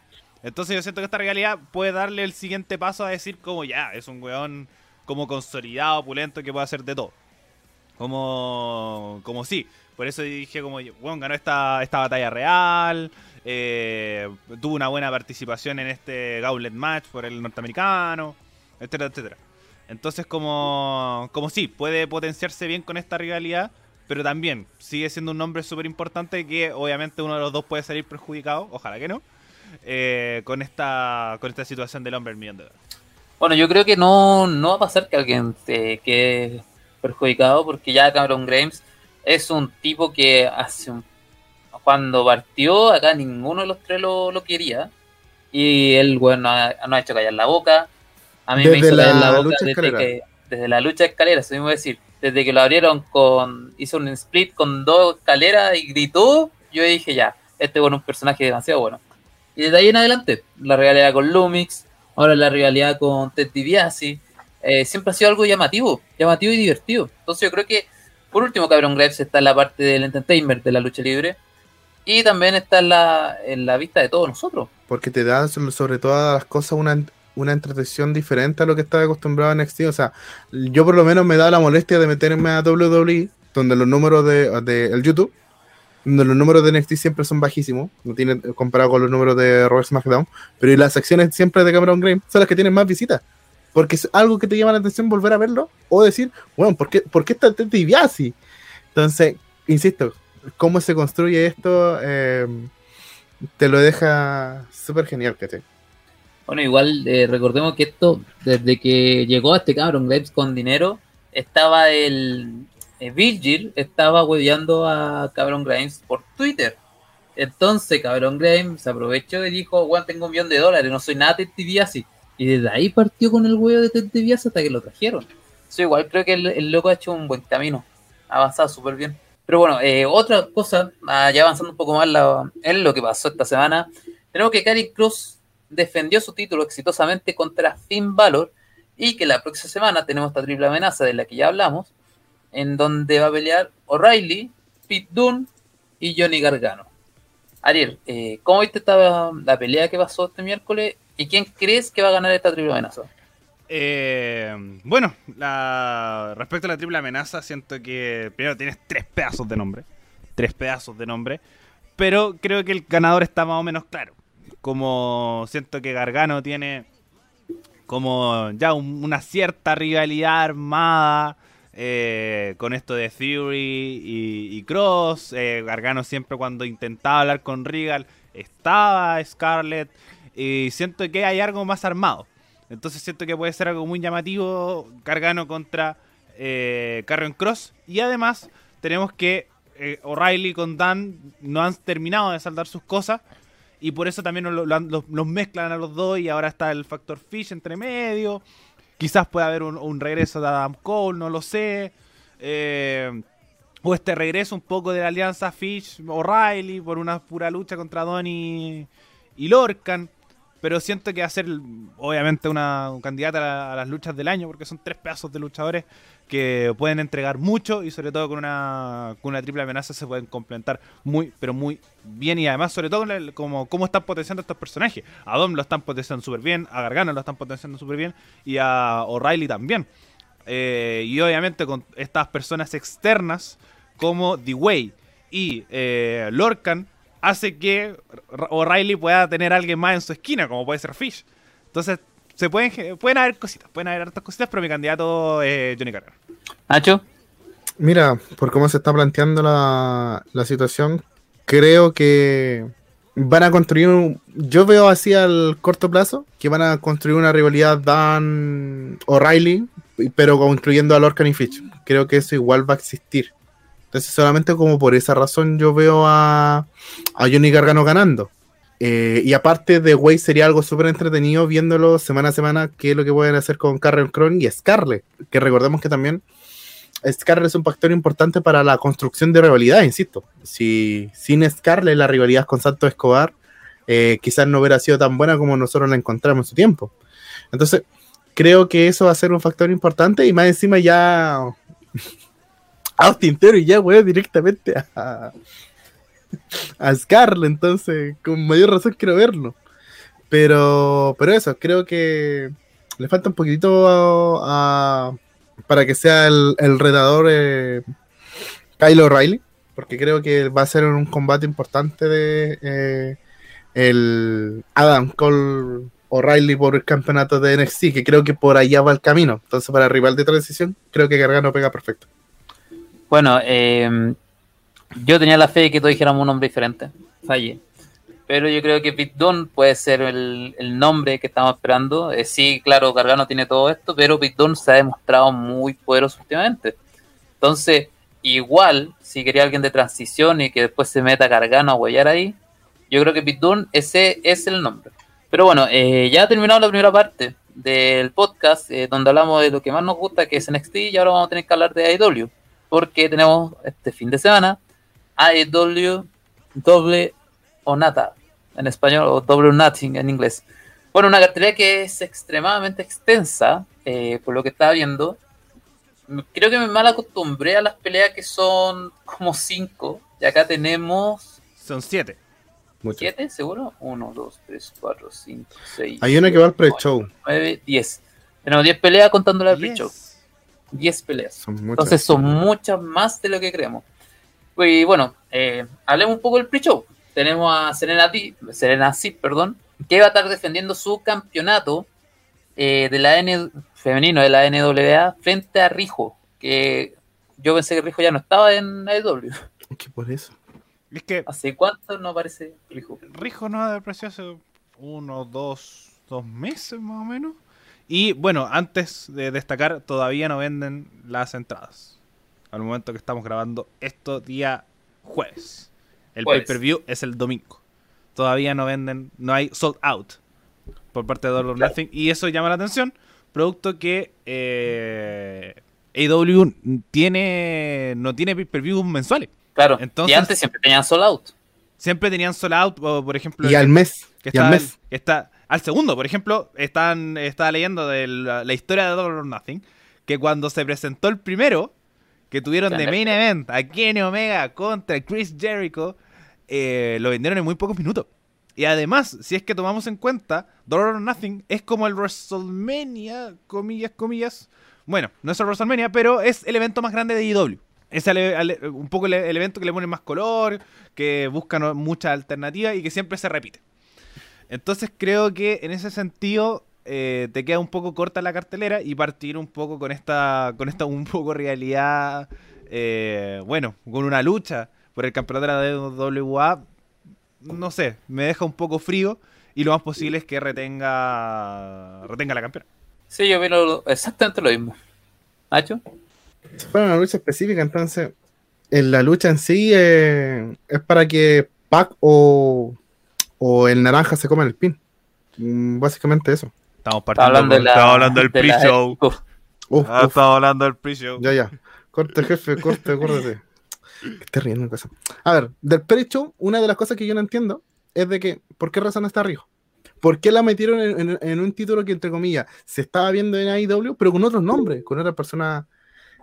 Entonces yo siento que esta realidad puede darle el siguiente paso a decir como ya, es un weón como consolidado, opulento, que puede hacer de todo. Como, como sí, por eso dije como, bueno, ganó esta, esta batalla real, eh, tuvo una buena participación en este Gauntlet Match por el norteamericano, etcétera, etcétera. Entonces como, como sí, puede potenciarse bien con esta rivalidad, pero también sigue siendo un nombre súper importante que obviamente uno de los dos puede salir perjudicado, ojalá que no, eh, con, esta, con esta situación del hombre del millón de dólares. Bueno, yo creo que no, no va a pasar que alguien se quede perjudicado porque ya Cameron Grimes es un tipo que hace un, cuando partió acá ninguno de los tres lo, quería. Y él bueno no ha, hecho callar la boca. A mí me hizo callar la boca desde, que, desde la lucha de escaleras mismo decir. Desde que lo abrieron con hizo un split con dos escaleras y gritó yo dije ya este es un personaje demasiado bueno. Y desde ahí en adelante la rivalidad con Lumix ahora la rivalidad con Ted DiBiase eh, siempre ha sido algo llamativo llamativo y divertido. Entonces yo creo que por último, Cameron Graves está en la parte del entertainment de la lucha libre. Y también está en la, vista de todos nosotros. Porque te da sobre todas las cosas una, una entretención diferente a lo que estaba acostumbrado en NXT. O sea, yo por lo menos me da la molestia de meterme a WWE, donde los números de, el YouTube, donde los números de NXT siempre son bajísimos, no tienen comparado con los números de Robert SmackDown, pero las secciones siempre de Cameron Graves son las que tienen más visitas porque es algo que te llama la atención volver a verlo, o decir, bueno, ¿por qué, ¿por qué está Ted DiBiase? Entonces, insisto, cómo se construye esto eh, te lo deja súper genial, ¿cachai? Bueno, igual eh, recordemos que esto, desde que llegó a este cabrón Graves con dinero, estaba el eh, Virgil, estaba hueveando a Cabrón Grimes por Twitter. Entonces, Cabrón Grimes se aprovechó y dijo, bueno, tengo un millón de dólares, no soy nada de DiBiase. Y desde ahí partió con el huevo de Ted DiBiase hasta que lo trajeron. Eso igual creo que el, loco ha hecho un buen camino. Ha avanzado súper bien. Pero bueno, eh, otra cosa, ah, ya avanzando un poco más en lo que pasó esta semana, tenemos que Cary Cruz defendió su título exitosamente contra Finn Balor y que la próxima semana tenemos esta triple amenaza de la que ya hablamos, en donde va a pelear O'Reilly, Pete Dunne y Johnny Gargano. Ariel, eh, ¿cómo viste esta, la pelea que pasó este miércoles? ¿Y quién crees que va a ganar esta triple amenaza? Eh, bueno, respecto a la triple amenaza, siento que primero tienes tres pedazos de nombre. Tres pedazos de nombre. Pero creo que el ganador está más o menos claro. Como siento que Gargano tiene como ya un- una cierta rivalidad armada eh, con esto de Fury y, y Cross. Eh, Gargano siempre cuando intentaba hablar con Regal estaba Scarlett. Y siento que hay algo más armado. Entonces siento que puede ser algo muy llamativo Gargano contra eh, Carrion Cross. Y además tenemos que eh, O'Reilly con Dan no han terminado de saldar sus cosas. Y por eso también los, mezclan a los dos y ahora está el factor Fish entre medio. Quizás pueda haber un, regreso de Adam Cole, no lo sé. Eh, o este regreso un poco de la alianza Fish-O'Reilly por una pura lucha contra Donny y Lorcan. Pero siento que va a ser, obviamente, una un candidata a, la- a las luchas del año, porque son tres pedazos de luchadores que pueden entregar mucho y, sobre todo, con una, con una triple amenaza se pueden complementar muy, pero muy bien. Y además, sobre todo, como cómo están potenciando estos personajes. A Dom lo están potenciando súper bien, a Gargano lo están potenciando súper bien y a O'Reilly también. Eh, y obviamente, con estas personas externas, como D-Way y eh, Lorcan, hace que O'Reilly pueda tener a alguien más en su esquina, como puede ser Fish. Entonces, se pueden, pueden haber cositas, pueden haber hartas cositas, pero mi candidato es Johnny Gargano. Nacho, Mira, por cómo se está planteando la, la situación, creo que van a construir un, yo veo así al corto plazo que van a construir una rivalidad Dan O'Reilly, pero incluyendo a Lorcan y Fitch. Creo que eso igual va a existir. Entonces solamente como por esa razón yo veo a, a Johnny Gargano ganando. Eh, y aparte de Way sería algo súper entretenido viéndolo semana a semana qué es lo que pueden hacer con Carrion Cron y Scarlett. Que recordemos que también Scarlett es un factor importante para la construcción de rivalidad, insisto. Si sin Scarlett la rivalidad con Santos Escobar eh, quizás no hubiera sido tan buena como nosotros la encontramos en su tiempo. Entonces, creo que eso va a ser un factor importante y más encima ya Austin Theory ya weón directamente a, a Scarlett, entonces con mayor razón quiero verlo. Pero, pero eso, creo que le falta un poquitito a, para que sea el, el retador eh, O'Reilly, porque creo que va a ser un combate importante de eh, el Adam Cole O'Reilly por el campeonato de NXT, que creo que por allá va el camino. Entonces, para rival de transición, creo que Gargano pega perfecto. Bueno, eh, yo tenía la fe de que todos dijéramos un nombre diferente. Fallé. Pero yo creo que Pete Dunne puede ser el, el nombre que estamos esperando. Eh, sí, claro, Gargano tiene todo esto, pero Pete Dunne se ha demostrado muy poderoso últimamente. Entonces, igual, si quería alguien de transición y que después se meta Gargano a huellar ahí, yo creo que Pete Dunne, ese es el nombre. Pero bueno, eh, ya ha terminado la primera parte del podcast, eh, donde hablamos de lo que más nos gusta, que es NXT, y ahora vamos a tener que hablar de AEW, porque tenemos este fin de semana AEW doble o nada en español o double or nothing en inglés. Bueno, una cartelera que es extremadamente extensa, eh, por lo que estaba viendo. Creo que me mal acostumbré a las peleas que son como cinco. Y acá tenemos Son siete. Mucho. siete, seguro. Uno, dos, tres, cuatro, cinco, seis. Hay una que va al pre-show. 9, 10. Tenemos 10 peleas contando la pre-show. Yes. 10 peleas. Son. Entonces son muchas más de lo que creemos. Y bueno, eh, hablemos un poco del pre-show. Tenemos a Serena, Di- Serena Cid, perdón, que va a estar defendiendo su campeonato eh, de la N femenino de la NWA frente a Rijo, que yo pensé que Rijo ya no estaba en AEW. Que por eso. Es que ¿Hace cuánto no aparece Rijo? Rijo no ha depreciado hace uno, dos, dos meses más o menos. Y bueno, antes de destacar, todavía no venden las entradas. Al momento que estamos grabando esto día jueves. El pay-per-view es el domingo. Todavía no venden, no hay sold out por parte de Double or Claro. Nothing. Y eso llama la atención, producto que eh, AEW tiene, no tiene pay-per-views mensuales. Claro, Entonces- y antes siempre tenían sold out. Siempre tenían sold out, o, por ejemplo... Y al mes. que Y al mes. que está al segundo, por ejemplo, están estaba leyendo de la, la historia de Double or Nothing, que cuando se presentó el primero, que tuvieron de main event a Kenny Omega contra Chris Jericho, eh, lo vendieron en muy pocos minutos. Y además, si es que tomamos en cuenta, Dollar or Nothing es como el WrestleMania, comillas, comillas. Bueno, no es el WrestleMania, pero es el evento más grande de IW. Es el- el- un poco el, el evento que le pone más color, que busca no- muchas alternativas y que siempre se repite. Entonces creo que en ese sentido eh, te queda un poco corta la cartelera y partir un poco con esta, con esta un poco realidad, eh, bueno, con una lucha por el campeonato de la WWE, no sé, me deja un poco frío y lo más posible es que retenga, retenga la campeona. Sí, yo veo exactamente lo mismo. Nacho, fuera una lucha específica, entonces en la lucha en sí eh, es para que Pac o, o el naranja se coman el pin. Mm, Básicamente eso. Estamos partiendo hablando de la. hablando del pre-show. Uf, Uf, Ah, uf, estamos hablando del pre-show. ya, ya. Corte, jefe, corte, acuérdate. Esté riendo en casa. A ver, del pre-show, una de las cosas que yo no entiendo es de que, ¿por qué razón está Rijo? ¿Por qué la metieron en, en- en un título que, entre comillas, se estaba viendo en AEW, pero con otros nombres, con otra persona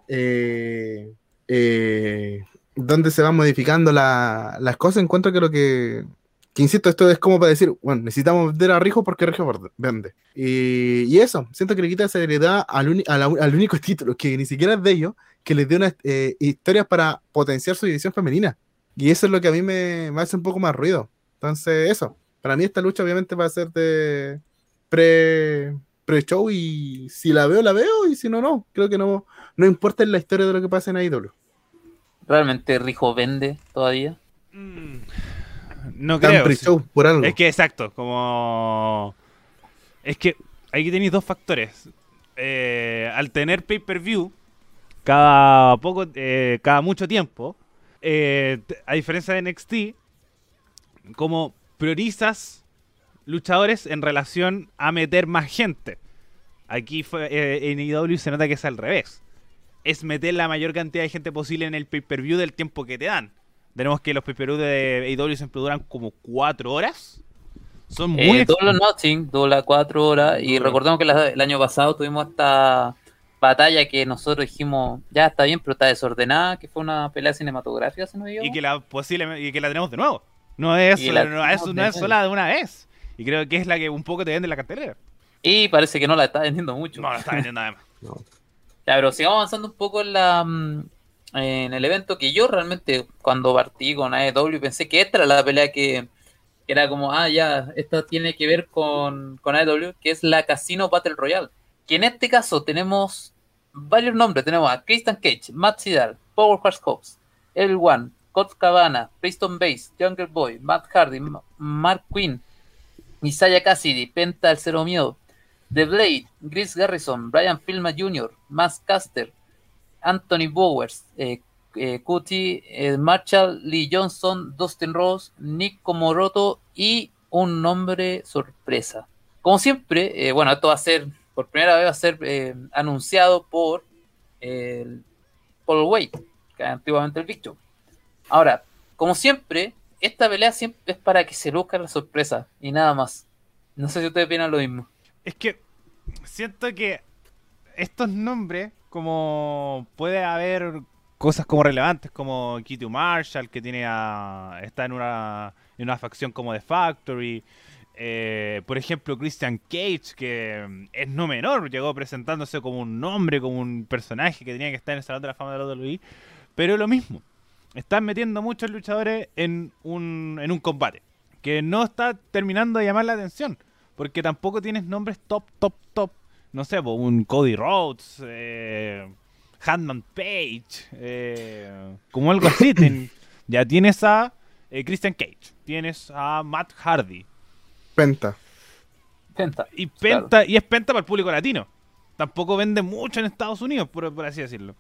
eh, eh, donde se van modificando la- las cosas? Encuentro que lo que, que, insisto, esto es como para decir, bueno, necesitamos vender a Rijo porque Rijo vende. Y, y eso, siento que le quita seriedad al, la- al único título, que ni siquiera es de ellos, que les dé unas eh, historias para potenciar su división femenina. Y eso es lo que a mí me, me hace un poco más ruido. Entonces, eso. Para mí esta lucha obviamente va a ser de pre, pre-show y si la veo, la veo y si no, no. Creo que no, no importa la historia de lo que pasa en AEW. ¿Realmente Rijo vende todavía? Mm, No creo. por algo. Es que exacto, como... Es que aquí tenéis dos factores. Eh, al tener pay-per-view, cada poco, eh, cada mucho tiempo, eh, a diferencia de NXT, como priorizas luchadores en relación a meter más gente. Aquí fue, en IW se nota que es al revés. Es meter la mayor cantidad de gente posible en el pay-per-view del tiempo que te dan. Tenemos que los pay-per-view de AEW siempre duran como 4 horas. Son muy... Eh, Double or Nothing dura cuatro horas. Y recordemos que la- el año pasado tuvimos esta batalla que nosotros dijimos, ya está bien, pero está desordenada, que fue una pelea cinematográfica, si no me y que la posible y que la tenemos de nuevo. No es, no es, no es sola de una vez. Y creo que es la que un poco te vende la cartelera. Y parece que no la está vendiendo mucho. No, la está vendiendo nada más. Ya, pero sigamos avanzando un poco en la mm, en el evento que yo realmente cuando partí con AEW pensé que esta era la pelea que, era como, ah, ya, esta tiene que ver con, con AEW, que es la Casino Battle Royale. Que en este caso tenemos varios nombres. Tenemos a Christian Cage, Matt Sydal, Powerhouse Hobbs, El One, Colt Cabana, Preston Base, Jungle Boy, Matt Hardy, Ma- Mark Quinn, Isaiah Cassidy, Penta El Cero Miedo, The Blade, Chris Garrison, Brian Pilma Jr., Max Caster, Anthony Bowers, eh, eh, Cutie, eh, Marshall, Lee Johnson, Dustin Rose, Nick Komoroto y un nombre sorpresa. Como siempre, eh, bueno, esto va a ser, por primera vez va a ser anunciado por Paul Wade, que antiguamente el Big. Ahora, como siempre, esta pelea siempre es para que se luzca la sorpresa y nada más. No sé si ustedes opinan lo mismo. Es que siento que estos nombres, como puede haber cosas como relevantes, como Kitty Marshall, que tiene a, está en una, en una facción como The Factory. eh, por ejemplo, Christian Cage, que mm, es no menor, llegó presentándose como un nombre, como un personaje que tenía que estar en el Salón de la Fama de la WWE. Pero lo mismo, están metiendo muchos luchadores en un, en un combate que no está terminando de llamar la atención. Porque tampoco tienes nombres top, top, top. No sé, un Cody Rhodes, eh, Handman Page, eh, como algo así. Ten- ya tienes a eh, Christian Cage, tienes a Matt Hardy. Penta. Penta. Y, Claro. Penta, y es Penta para el público latino. Tampoco vende mucho en Estados Unidos, por, por así decirlo.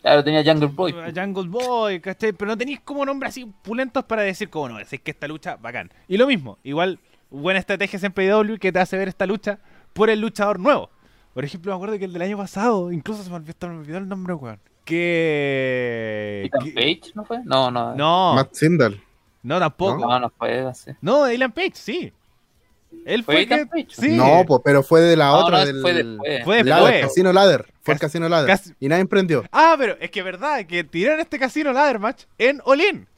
Claro, tenía Jungle Boy. A Jungle Boy, ¿cachai? Pero no tenéis como nombres así pulentos para decir como no, es que esta lucha, bacán. Y lo mismo, igual, buena estrategia siempre de W que te hace ver esta lucha por el luchador nuevo. Por ejemplo, me acuerdo que el del año pasado, incluso se me olvidó, me olvidó el nombre, weón. Que... Que- Page, ¿no fue? No, no. No, Matt Sindal. no tampoco. No, no fue así. No, Dylan Page, sí. Él ¿Fue fue, que... Ethan Page? Sí. No, po, pero fue de la No, otra. no, del, fue después. Fue después. Casino Ladder. Fue el Cas- Casino Ladder. cas- Y nadie emprendió. Ah, pero es que verdad, que tiraron este casino ladder match en Olin.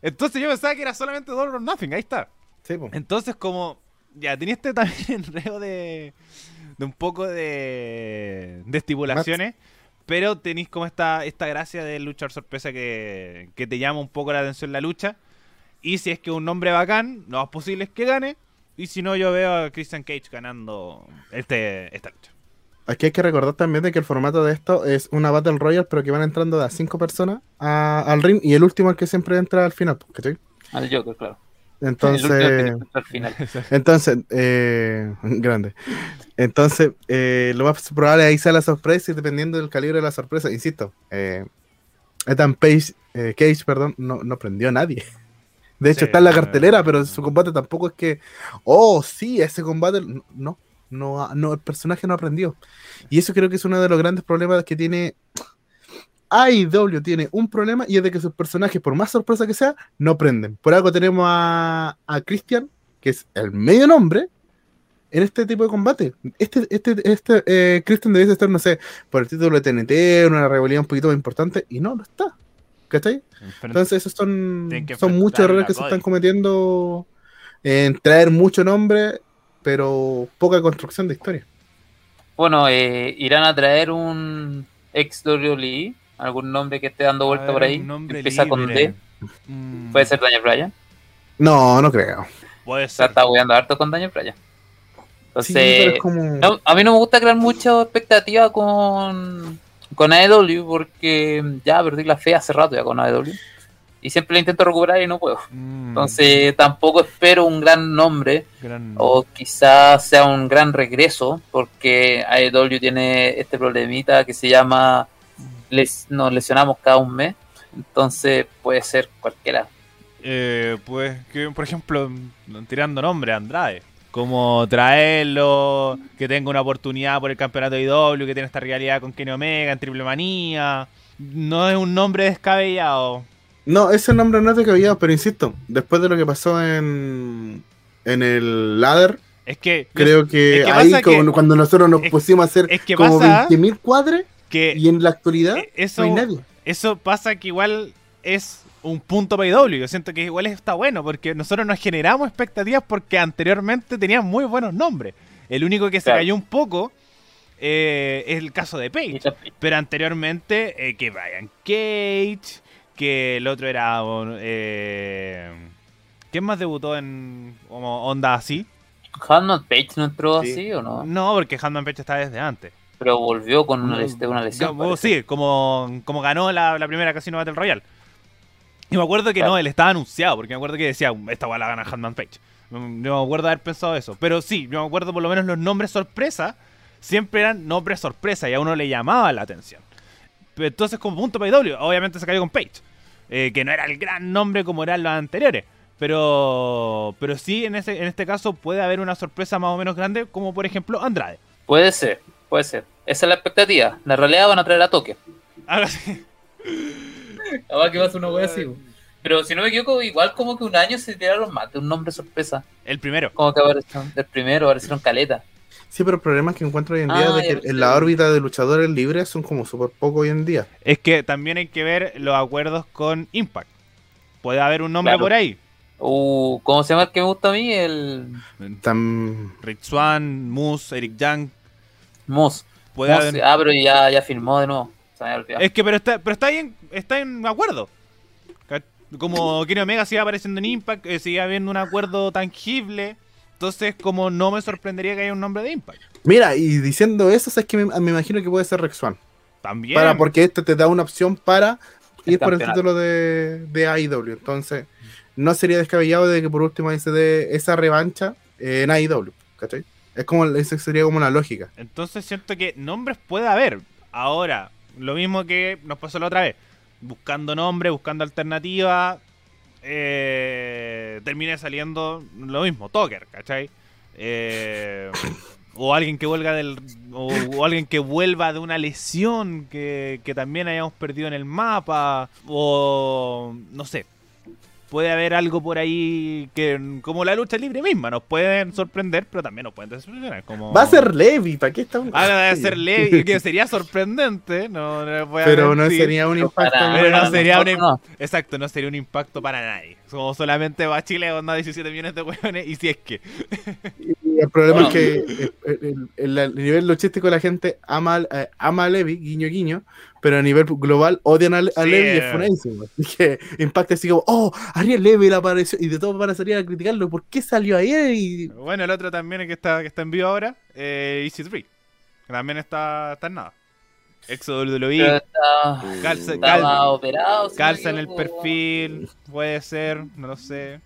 Entonces yo pensaba que era solamente Double or Nothing, ahí está. Sí, po. Entonces, como ya tenía este también enredo de, de un poco de, de estipulaciones, pero tenéis como esta, esta gracia de luchar sorpresa que, que te llama un poco la atención la lucha. Y si es que un nombre bacán, lo más posible es que gane. Y si no, yo veo a Christian Cage ganando este, esta lucha. Aquí hay que recordar también de que el formato de esto es una Battle Royale, pero que van entrando de a cinco personas a- al ring y el último es el que siempre entra al final, ¿cachai? Al Joker, claro. Entonces, final. entonces, eh, grande. Entonces, eh, lo más probable ahí sea la sorpresa y dependiendo del calibre de la sorpresa, insisto, eh, Ethan Page, eh, Cage, perdón, no, no prendió a nadie. De hecho, Sí, está en la cartelera, pero su combate tampoco es que, oh, sí, ese combate, no, no, no, el personaje no aprendió. Y eso creo que es uno de los grandes problemas que tiene AEW, tiene un problema y es de que sus personajes, por más sorpresa que sea, no prenden. Por algo tenemos a, a Christian, que es el medio nombre, en este tipo de combate. Este, este, este eh, Christian debería estar, no sé, por el título de TNT, en una rivalidad un poquito más importante, y no, no está. ¿Cachai? Entonces, esos son, muchos errores que se están cometiendo en traer mucho nombre, pero poca construcción de historia. Bueno, eh, irán a traer un ex WWE, algún nombre que esté dando vuelta por ahí. Empieza con D. Mm, Puede ser Daniel Bryan. No, no creo. Puede ser. está jugando harto con Daniel Bryan. Sí, pero Entonces, es como... no, a mí no me gusta crear mucha expectativa con, con AEW porque ya perdí la fe hace rato ya con AEW. Y siempre la intento recuperar y no puedo. Mm, Entonces tampoco espero un gran nombre gran- o quizás sea un gran regreso porque AEW tiene este problemita que se llama les, nos lesionamos cada un mes. Entonces puede ser cualquiera. Eh, pues que, por ejemplo, mm, tirando nombre, Andrade. Como traerlo, que tenga una oportunidad por el campeonato de IW, que tiene esta rivalidad con Kenny Omega en Triple Manía. No es un nombre descabellado. No, ese nombre no es de cabellado, pero insisto, después de lo que pasó en, en el ladder, Es que. creo que es que ahí que- cuando nosotros nos es- pusimos a hacer es que como pasa 20.000 cuadres que y en la actualidad eso, no hay nadie. eso pasa que igual es un punto para IW. Yo siento que igual está bueno porque nosotros nos generamos expectativas porque anteriormente tenían muy buenos nombres. El único que se Claro. cayó un poco eh, es el caso de Page. Pero anteriormente, eh, que Brian Cage, que el otro era. Eh, ¿Quién más debutó en como onda así? Hanman Page no entró Sí. así o no, No, porque Handman Page está desde antes. Pero volvió con una, les- lesión. como- sí, como, como ganó la, la primera Casino Battle Royale. Y me acuerdo que Claro. no, él estaba anunciado, porque me acuerdo que decía, esta va la gana Handman Page. No, me acuerdo de haber pensado eso. Pero sí, yo me acuerdo por lo menos los nombres sorpresa siempre eran nombres sorpresa y a uno le llamaba la atención. Entonces, como punto IW, obviamente se cayó con Page. eh, que no era el gran nombre como eran los anteriores. Pero, pero sí, en, ese, en este caso puede haber una sorpresa más o menos grande, como por ejemplo Andrade. Puede ser, puede ser. Esa es la expectativa. La realidad van a traer a toque. Algo así. Ahora que va a ser una wea así. Pero si no me equivoco, igual como que un año se tiraron más de un nombre sorpresa. El primero. Como que aparecieron del primero, aparecieron caleta. Sí, pero el problema que encuentro hoy en día Ah, de que en la órbita de luchadores libres son como súper poco hoy en día. Es que también hay que ver los acuerdos con Impact. Puede haber un nombre Claro. por ahí. Uh, ¿Cómo se llama el que me gusta a mí? El Tan... Rick Swan, Moose, Eric Young. Moss. Puede Moss, haber... Ah, pero ya, ya firmó de nuevo. Se me había olvidado. Es que, pero está, pero está ahí en, está en acuerdo. Como Kenny Omega sigue apareciendo en Impact, eh, sigue habiendo un acuerdo tangible. Entonces, como no me sorprendería que haya un nombre de Impact. Mira, y diciendo eso, es que me, me imagino que puede ser Rex Swan. También. Para, porque este te da una opción para El ir por el título de, de AEW. Entonces, no sería descabellado de que por último ahí se dé esa revancha en AEW. ¿Cachai? Es como, esa sería como una lógica. Entonces siento que nombres puede haber. Ahora, lo mismo que nos pasó la otra vez. Buscando nombres, buscando alternativas. Eh, termine saliendo lo mismo, Toker, ¿cachai? Eh, o alguien que vuelva del. O alguien que vuelva de una lesión que, que también hayamos perdido en el mapa. O no sé. Puede haber algo por ahí que, como la lucha libre misma, nos pueden sorprender, pero también nos pueden decepcionar. Como... Va a ser Levi, ¿para qué está un... Ah, va a ser Levi, que sería sorprendente, no, no voy a Pero no sería un impacto. Para- Pero no sería un nosotros no. Exacto, no sería un impacto para nadie. Como solamente va a Chile con 17 millones de hueones, y si es que. Y el problema Bueno. es que el, el- el nivel luchístico de la gente ama, eh, ama a Levi, guiño guiño, pero a nivel global odian a, a Sí. Levi y es funadísimo. Así que impacta así como, oh, Ariel Levi le apareció, y de todos van a salir a criticarlo, ¿por qué salió ayer? Y Bueno, el otro también que está, que está en vivo ahora, eh, Easy 3. Que también está, está en nada. Exo WWE, está, calza, estaba cal- operado. calza en el perfil, puede ser, no lo sé.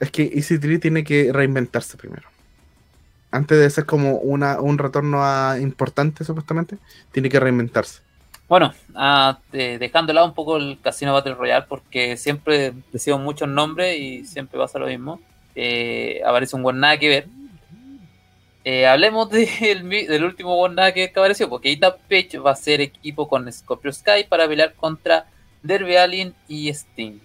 es que Easy 3 tiene que reinventarse primero. Antes de ser como una, un retorno a importante, supuestamente, tiene que reinventarse. Bueno, ah, de- dejando de lado un poco el Casino Battle Royale, porque siempre decimos muchos nombres y siempre pasa lo mismo. Eh, aparece un buen nada que ver. Eh, hablemos del, mi- del último buen nada que apareció, porque Ita Page va a ser equipo con Scorpio Sky para pelear contra Derby Allin y Sting.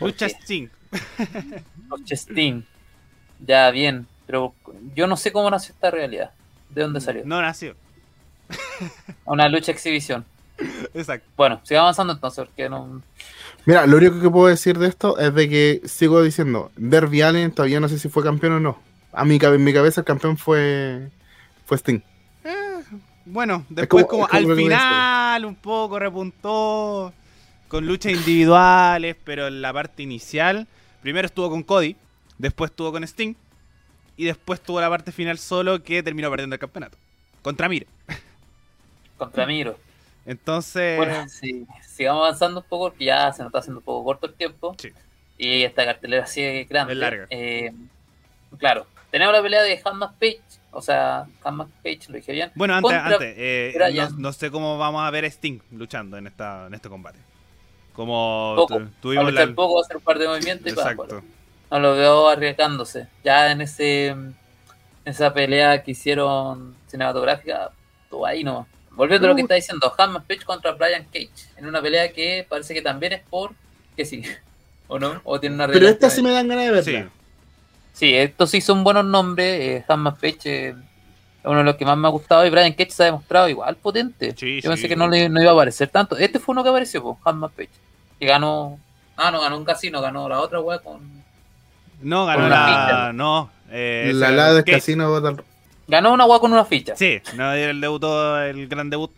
¿Por Lucha qué? Sting. Noche Sting. Ya, bien, pero yo no sé cómo nació esta realidad. ¿De dónde salió? No nació. Una lucha exhibición. Exacto. Bueno, siga avanzando entonces, porque no. Mira, lo único que puedo decir de esto es de que sigo diciendo, Derby Allen todavía no sé si fue campeón o no. A mi, en mi cabeza el campeón fue, fue Sting. Bueno, después como- como, es como al final un poco repuntó con luchas individuales, pero en la parte inicial, primero estuvo con Cody, después estuvo con Sting y después tuvo la parte final solo que terminó perdiendo el campeonato contra Miro. Contra Miro. Entonces, Bueno, sí, sigamos avanzando un poco porque ya se nos está haciendo un poco corto el tiempo. Sí. Y esta cartelera así de grande. Es larga. Eh, claro, tenemos la pelea de Hanmas Page. O sea, Hanmas Page, lo dije bien. bueno, antes, antes eh, no, sé cómo vamos a ver a Sting luchando en esta en este combate. Como Poco. tuvimos la... poco, hacer un par de movimientos y para Exacto. No lo veo arriesgándose. Ya en ese en esa pelea que hicieron cinematográfica, tú ahí no. Volviendo a lo que está diciendo, Hanman Page contra Brian Cage. En una pelea que parece que también es por que sí. ¿O no? ¿O tiene una Pero esta sí me dan ganas de verla. Sí. Sí, estos sí son buenos nombres. Eh, Hanman Page eh, es uno de los que más me ha gustado. Y Brian Cage se ha demostrado igual potente. Sí, Yo pensé sí. que no, le, no iba a aparecer tanto. Este fue uno que apareció, pues, Hanman Page. Que ganó. Ah, no, ganó un casino, ganó la otra wea con. No, ganó la... ficha. No. eh, La la del casino Battle- Ganó una wea con una ficha. Sí, no, él debutó el gran debut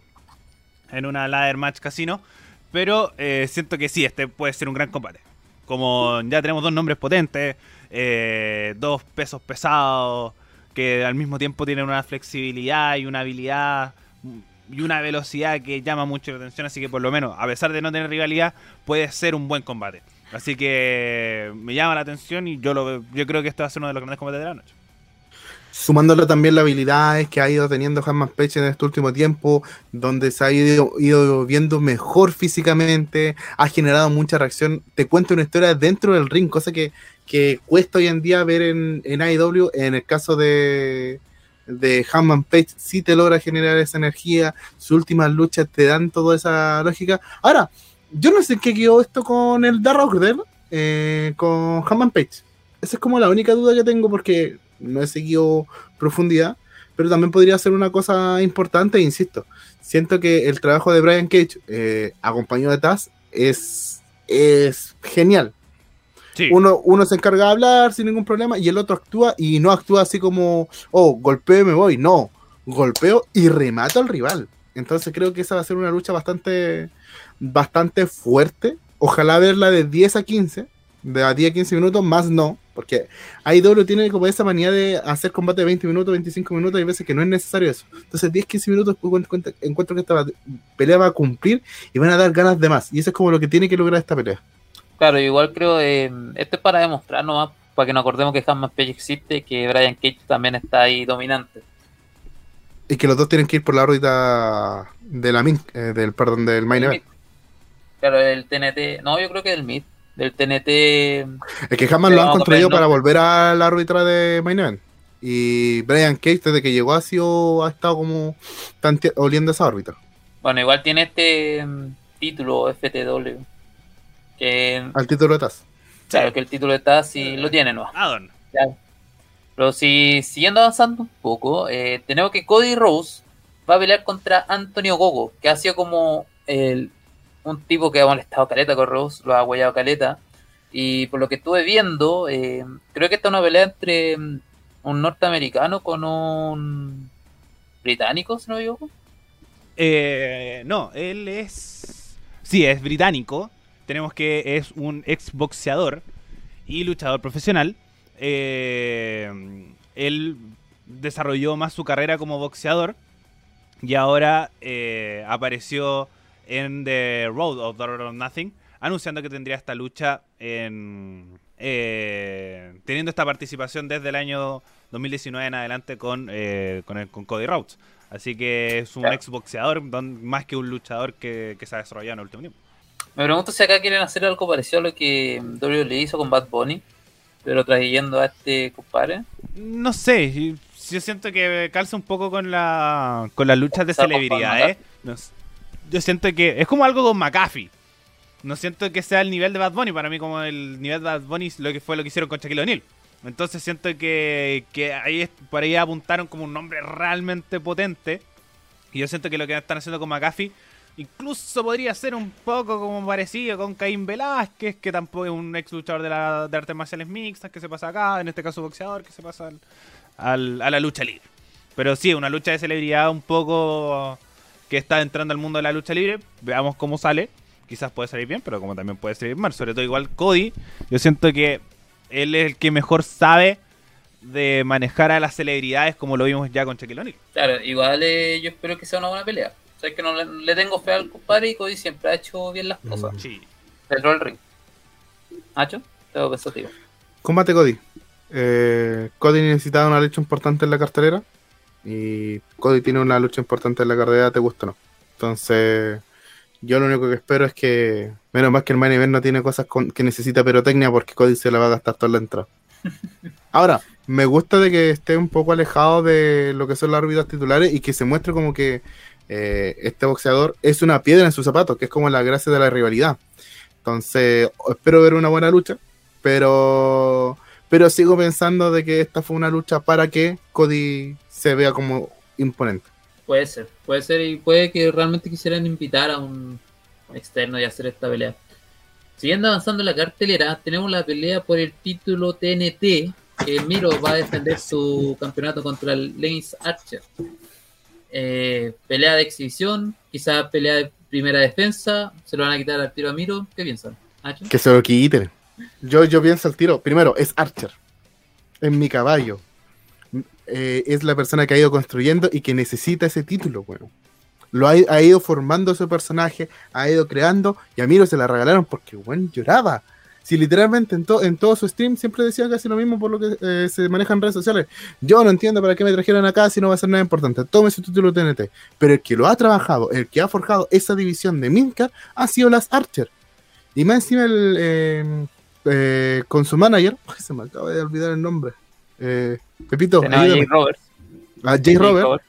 en una ladder match casino. Pero eh, siento que sí, este puede ser un gran combate. Como ya tenemos dos nombres potentes, eh, dos pesos pesados, que al mismo tiempo tienen una flexibilidad y una habilidad y una velocidad que llama mucho la atención. Así que por lo menos, a pesar de no tener rivalidad, puede ser un buen combate. Así que me llama la atención y yo, lo, yo creo que este va a ser uno de los grandes combates de la noche. Sumándole también las habilidades que ha ido teniendo Hanman Page en este último tiempo, donde se ha ido, ido viendo mejor físicamente, ha generado mucha reacción. Te cuenta una historia dentro del ring, cosa que, que cuesta hoy en día ver en, en AEW. En el caso de, de Hanman Page, sí te logra generar esa energía. Sus últimas luchas te dan toda esa lógica. Ahora, yo no sé qué quedó esto con el Dark Order, eh, con Hanman Page. Esa es como la única duda que tengo porque no he seguido profundidad, pero también podría ser una cosa importante, insisto. Siento que el trabajo de Brian Cage, eh, acompañado de Taz, es, es genial. Sí. Uno, uno se encarga de hablar sin ningún problema y el otro actúa y no actúa así como, oh, golpeo y me voy. No, golpeo y remato al rival. Entonces creo que esa va a ser una lucha bastante, bastante fuerte. Ojalá verla de 10 a 15, de a 10 a 15 minutos, más no, porque AEW tiene como esa manía de hacer combate de 20 minutos, 25 minutos, y hay veces que no es necesario eso. Entonces 10, 15 minutos pues, encuentro, que esta pelea va a cumplir y van a dar ganas de más. Y eso es como lo que tiene que lograr esta pelea. Claro, igual creo eh, esto es para demostrar nomás, para que nos acordemos que Hanman Page existe y que Brian Cage también está ahí dominante. Y que los dos tienen que ir por la órbita de la Min, eh, del, perdón, del Main Event. Claro, el TNT, no, yo creo que el Mid, del TNT, Es que jamás lo han construido para volver a la órbita de Main Event. Y Brian Cage, desde que llegó, ha sido, ha estado como oliendo esa órbita. bueno, igual tiene este mm, título FTW, Que, Al título de Taz. claro, que el título de Taz sí lo tiene, ¿no? Addon. Ya. Pero si siguiendo avanzando un poco, eh, tenemos que Cody Rose va a pelear contra Antonio Gogo, que ha sido como el, un tipo que ha molestado caleta con Rose, lo ha huellado caleta. Y por lo que estuve viendo, eh, creo que esta es una pelea entre mm, un norteamericano con un británico, si no me equivoco. Eh, no, él es. Sí, es británico. Tenemos que es un ex boxeador y luchador profesional. Eh, él desarrolló más su carrera como boxeador y ahora eh, apareció en The Road of Daughter of Nothing, anunciando que tendría esta lucha en. eh, teniendo esta participación desde el año 2019 en adelante con, eh, con, el- con Cody Rhodes. Así que es un Claro. ex boxeador más que un luchador que, que se ha desarrollado en el último tiempo. Me pregunto si acá quieren hacer algo parecido a lo que WWE le hizo con Bad Bunny, pero trayendo a este compadre. No sé, yo siento que calza un poco con la con las luchas de celebridades. No yo siento que es como algo con McAfee. No siento que sea el nivel de Bad Bunny, para mí como el nivel de Bad Bunny lo que fue lo que hicieron con Shaquille O'Neal. Entonces siento que, que ahí por ahí apuntaron como un nombre realmente potente. Y yo siento que lo que están haciendo con McAfee incluso podría ser un poco como parecido con Caín Velázquez, que tampoco es un ex luchador de, la, de artes marciales mixtas que se pasa acá, en este caso boxeador que se pasa al- a la lucha libre. Pero sí, una lucha de celebridad un poco que está entrando al mundo de la lucha libre. Veamos cómo sale. Quizás puede salir bien, pero como también puede salir mal. Sobre todo igual Cody. Yo siento que él es el que mejor sabe de manejar a las celebridades como lo vimos ya con Shaquille. Claro, igual eh, yo espero que sea una buena pelea. O sea, que no le, le tengo fe al compadre y Cody siempre ha hecho bien las cosas. Sí. Dentro del ring. ¿Hacho? Tengo pensativo. Combate Cody. Eh, Cody necesitaba una lucha importante en la cartelera. Y Cody tiene una lucha importante en la cartelera, te gusta o no. Entonces, yo lo único que espero es que, menos más que el main event no tiene cosas con- que necesita pirotecnia porque Cody se la va a gastar toda la entrada. Ahora, me gusta de que esté un poco alejado de lo que son las órbitas titulares y que se muestre como que eh, este boxeador es una piedra en sus zapatos, que es como la gracia de la rivalidad. Entonces, espero ver una buena lucha, pero pero sigo pensando de que esta fue una lucha para que Cody se vea como imponente. Puede ser, puede ser y puede que realmente quisieran invitar a un externo y hacer esta pelea. Siguiendo avanzando en la cartelera, tenemos la pelea por el título TNT, que Miro va a defender su campeonato contra el Lance Archer. Eh, pelea de exhibición, quizás pelea de primera defensa, se lo van a quitar al tiro a Miro. ¿Qué piensan? ¿Hacho? Que se lo quiten. Yo, yo pienso al tiro. Primero, es Archer. Es mi caballo. Eh, es la persona que ha ido construyendo y que necesita ese título, bueno. Lo ha, ido formando ese personaje, ha ido creando, y a Miro se la regalaron porque, bueno, lloraba. Si literalmente en, en todo su stream siempre decía casi lo mismo por lo que eh, se maneja en redes sociales. Yo no entiendo para qué me trajeron acá si no va a ser nada importante. Tome su título TNT. Pero el que lo ha trabajado, el que ha forjado esa división de Minka, ha sido las Archer. Y más encima el, eh, eh, con su manager, se me acaba de olvidar el nombre. Eh, Pepito, a. Jay Roberts. a Jay Robert,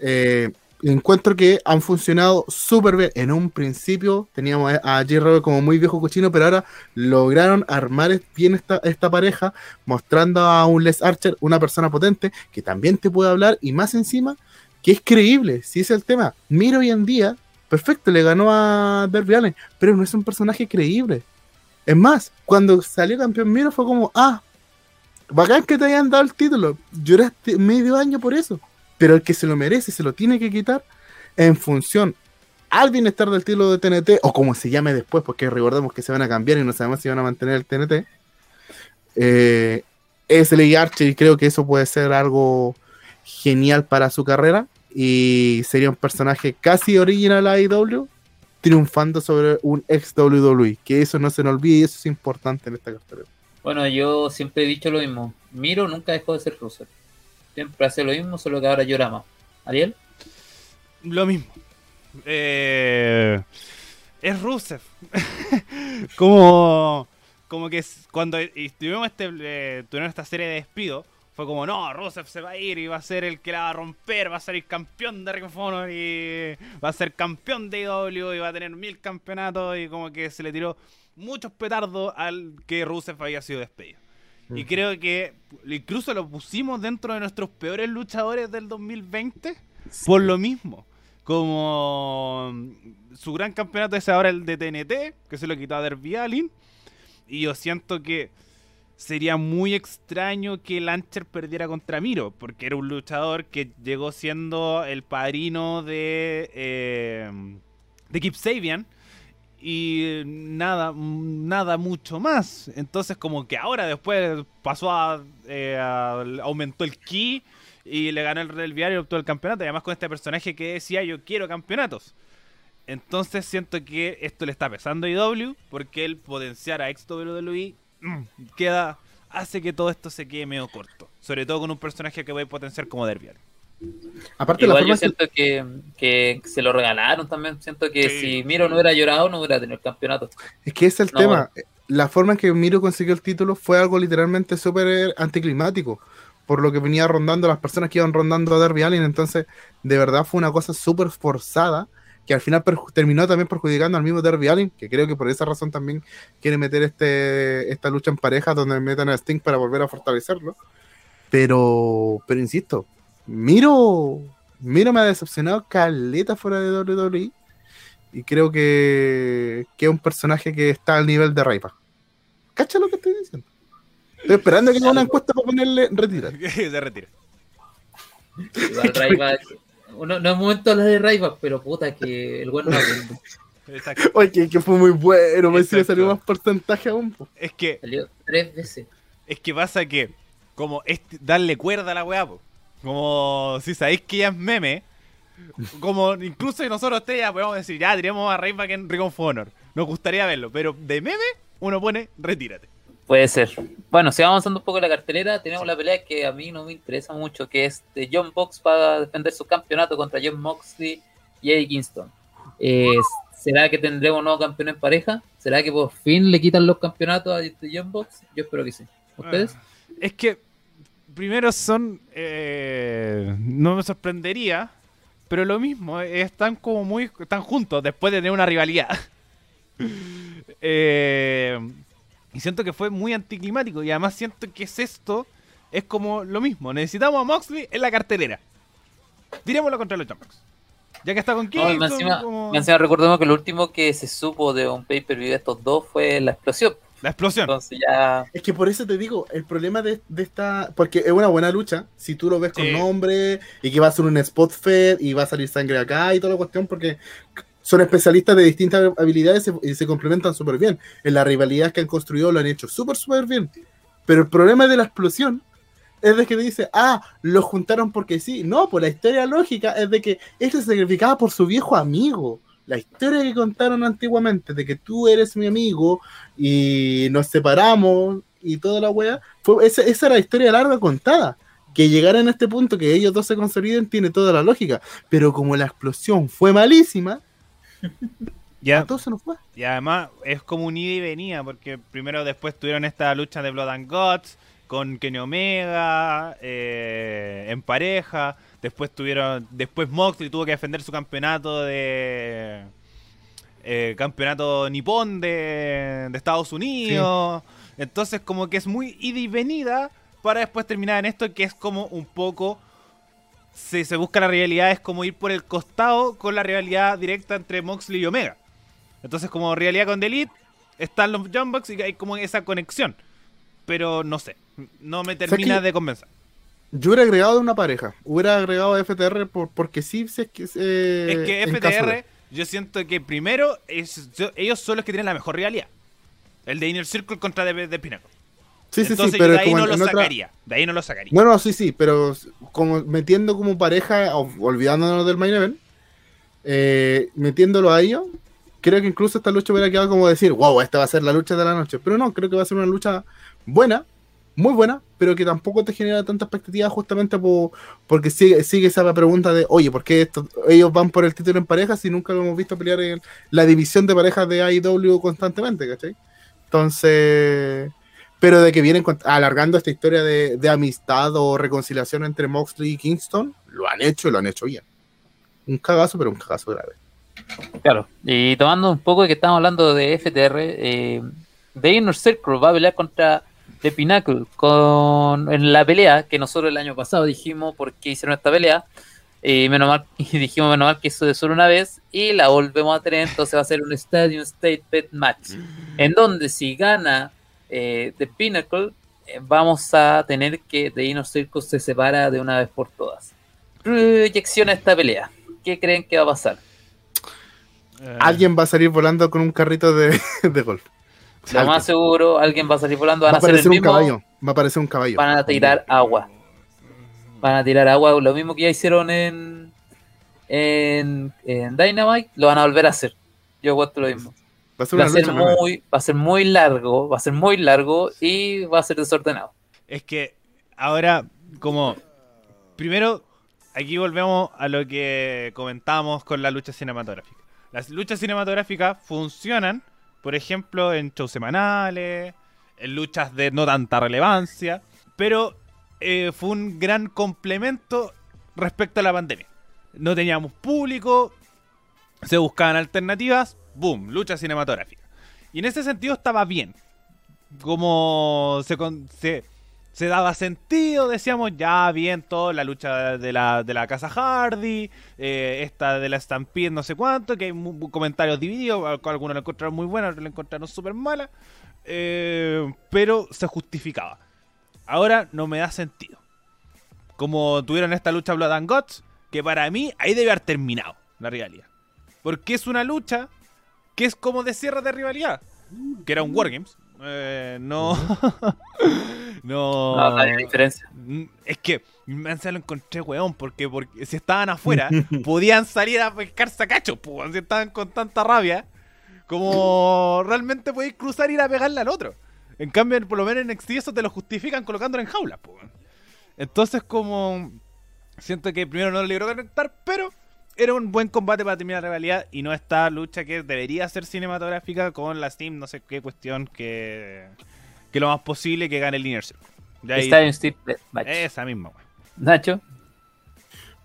eh, encuentro que han funcionado súper bien. En un principio teníamos a Jay Robert como muy viejo cochino, pero ahora lograron armar bien esta, esta pareja, mostrando a un Les Archer, una persona potente, que también te puede hablar y más encima, que es creíble, si es el tema. Miro hoy en día, perfecto, le ganó a Derby Allen, pero no es un personaje creíble. Es más, cuando salió campeón Miro fue como, ah, bacán que te hayan dado el título. Lloraste medio año por eso. Pero el que se lo merece, se lo tiene que quitar en función al bienestar del título de TNT, o como se llame después, porque recordemos que se van a cambiar y no sabemos si van a mantener el TNT. Eh, es Lee Archer y creo que eso puede ser algo genial para su carrera. Y sería un personaje casi original a IW, triunfando sobre un ex WWE. Que eso no se nos olvide y eso es importante en esta carrera. Bueno, yo siempre he dicho lo mismo. Miro nunca dejó de ser Ruser. Siempre hace lo mismo, solo que ahora llora más. ¿Ariel? Lo mismo. Eh, es Rusev. como, como que cuando tuvimos, este, eh, esta serie de despido, fue como, no, Rusev se va a ir y va a ser el que la va a romper, va a el campeón de Ring y va a ser campeón de IW y va a tener mil campeonatos y como que se le tiró muchos petardos al que Rusev había sido despedido. Y creo que incluso lo pusimos dentro de nuestros peores luchadores del 2020 por lo mismo. Como su gran campeonato es ahora el de TNT, que se lo quitó a Derby Allin. Y yo siento que sería muy extraño que Lancher perdiera contra Miro, porque era un luchador que llegó siendo el padrino de, eh, de Kip Sabian y nada, nada mucho más. Entonces como que ahora después pasó a, eh, aumentó el ki y le ganó el Real y obtuvo el campeonato. Y además con este personaje que decía yo quiero campeonatos. Entonces siento que esto le está pesando a IW porque el potenciar a XWLI mm, queda hace que todo esto se quede medio corto. Sobre todo con un personaje que va a potenciar como Derby Aparte Igual la yo siento que, que, se lo regalaron también. Siento que si Miro no hubiera llorado, no hubiera tenido el campeonato. Es que ese es el tema. La forma en que Miro consiguió el título fue algo literalmente súper anticlimático. Por lo que venía rondando las personas que iban rondando a Derby Allin. Entonces, de verdad fue una cosa súper forzada. Que al final terminó también perjudicando al mismo Derby Allin. Que creo que por esa razón también quiere meter este, esta lucha en pareja. Donde metan a Sting para volver a fortalecerlo. Pero, pero insisto, Miro, Miro me ha decepcionado caleta fuera de WWE. Y creo que, que es un personaje que está al nivel de Raipa. ¿Cacha lo que estoy diciendo? Estoy esperando que haga una encuesta para ponerle retira. Se retira. Igual. No, no es momento hablar de Raipa, pero puta que el bueno Oye, que fue muy bueno, me decía salió más porcentaje aún. Es que. Salió tres veces. Es que pasa que, como es darle cuerda a la weá, po. Como si sabéis que ya es meme, como incluso nosotros te ya podemos decir, ya diríamos a Rayback en Ring of Honor. Nos gustaría verlo, pero de meme uno pone retírate. Puede ser. Bueno, si vamos avanzando un poco en la cartelera, tenemos la pelea que a mí no me interesa mucho, que es de John Box para defender su campeonato contra John Moxley y Eddie Kingston. ¿Será que tendremos un nuevo campeón en pareja? ¿Será que por fin le quitan los campeonatos a John Box? Yo espero que sí. ¿Ustedes? es que primero son. Eh, no me sorprendería, pero lo mismo, están como muy. Están juntos después de tener una rivalidad. Eh, y siento que fue muy anticlimático. Y además siento que es esto. Es como lo mismo. Necesitamos a Moxley en la cartelera. Dirémoslo contra los Champions. Ya que está con King. No, encima, recordemos que lo último que se supo de un pay-per-view de estos dos fue la explosión. La explosión. Entonces ya... Es que por eso te digo, el problema de, esta. Porque es una buena lucha. Si tú lo ves con nombre y que va a ser un spot fed y va a salir sangre acá y toda la cuestión, porque son especialistas de distintas habilidades y se, complementan súper bien. En la rivalidad que han construido lo han hecho súper, súper bien. Pero el problema de la explosión es de que te dice, ah, lo juntaron porque sí. No, pues la historia lógica es de que este se sacrificaba por su viejo amigo la historia que contaron antiguamente de que tú eres mi amigo y nos separamos y toda la wea, fue, esa, esa era la historia larga contada. Que llegaran a este punto que ellos dos se consoliden tiene toda la lógica. Pero como la explosión fue malísima, ya, todo se nos fue. Y además es como un ida y venía, porque primero después tuvieron esta lucha de Blood and Gods con Kenny Omega eh, en pareja. Después tuvieron. Después Moxley tuvo que defender su campeonato de. Eh, campeonato nipón de, de Estados Unidos. Entonces, como que es muy ida y venida para después terminar en esto, que es como un poco. Si se busca la realidad, es como ir por el costado con la realidad directa entre Moxley y Omega. Entonces, como realidad con The Elite, están los Jumbox y hay como esa conexión. Pero no sé, no me termina de convencer. Yo hubiera agregado una pareja. Hubiera agregado FTR por, porque sí, es que. Eh, es que FTR, yo siento que primero es, ellos son los que tienen la mejor realidad. El de Inner Circle contra de, de Pinnacle. Sí, sí, sí, pero de ahí no lo sacaría. De ahí no lo sacaría. Bueno, sí, sí, pero como metiendo como pareja, olvidándonos del main event, eh, metiéndolo a ellos, creo que incluso esta lucha hubiera quedado como decir, wow, esta va a ser la lucha de la noche. Pero no, creo que va a ser una lucha buena, muy buena, pero que tampoco te genera tanta expectativa justamente por, porque sigue, sigue esa pregunta de, oye, ¿por qué ellos van por el título en pareja si nunca lo hemos visto pelear en la división de parejas de AEW constantemente, ¿cachai? Entonces, pero de que vienen alargando esta historia de, amistad o reconciliación entre Moxley y Kingston, lo han hecho y lo han hecho bien. Un cagazo, pero un cagazo grave. Claro, y tomando un poco de que estamos hablando de FTR, eh, The Circle va a pelear contra The Pinnacle con, en la pelea que nosotros el año pasado dijimos por qué hicieron esta pelea. Y, menos mal, dijimos menos mal que eso de solo una vez y la volvemos a tener, entonces va a ser un Stadium State Bet Match, en donde si gana eh, The Pinnacle, eh, vamos a tener que The Inner Circle se separa de una vez por todas. Proyección a esta pelea, ¿qué creen que va a pasar? Eh, Alguien va a salir volando con un carrito de, de golf. Lo más seguro, alguien va a salir volando, Va van a a hacer el aparecer un mismo, caballo. Va a aparecer un caballo. van a tirar agua. Van a tirar agua, lo mismo que ya hicieron en, en, en Dynamite, lo van a volver a hacer. Yo cuento lo mismo. Va a ser Va a ser muy, va a ser muy largo, va a ser muy largo y va a ser desordenado. Es que ahora, como. Primero, aquí volvemos a lo que comentábamos con la lucha cinematográfica. Las luchas cinematográficas funcionan, por ejemplo, en shows semanales, en luchas de no tanta relevancia, pero eh, fue un gran complemento respecto a la pandemia. No teníamos público, se buscaban alternativas, boom, lucha cinematográfica. Y en ese sentido estaba bien. Como se, se daba sentido, decíamos, ya bien todo, la lucha de la, de la casa Hardy, eh, esta de la Stampede no sé cuánto, que hay comentarios divididos, al- algunos la encontraron muy buena, otros la encontraron súper mala, eh, pero se justificaba. Ahora no me da sentido. Como tuvieron esta lucha Blood and Guts, que para mí ahí debe haber terminado la rivalidad. Porque es una lucha que es como de cierre de rivalidad. Que era un Wargames. Eh, no. no. No, no hay diferencia. Mm, Es que me se lo encontré, weón, porque, porque si estaban afuera, podían salir a pescar sacachos, pues, si estaban con tanta rabia, como realmente podéis cruzar y ir a pegarle al otro. En cambio, por lo menos en NXT eso te lo justifican colocándolo en jaulas, pues. Entonces, como siento que primero no lo logró conectar, pero era un buen combate para terminar la rivalidad y no esta lucha que debería ser cinematográfica con la Steam, no sé qué cuestión que, que lo más posible que gane el Inner Circle. Ahí- Stadium Steel Match. esa misma, weón. Nacho,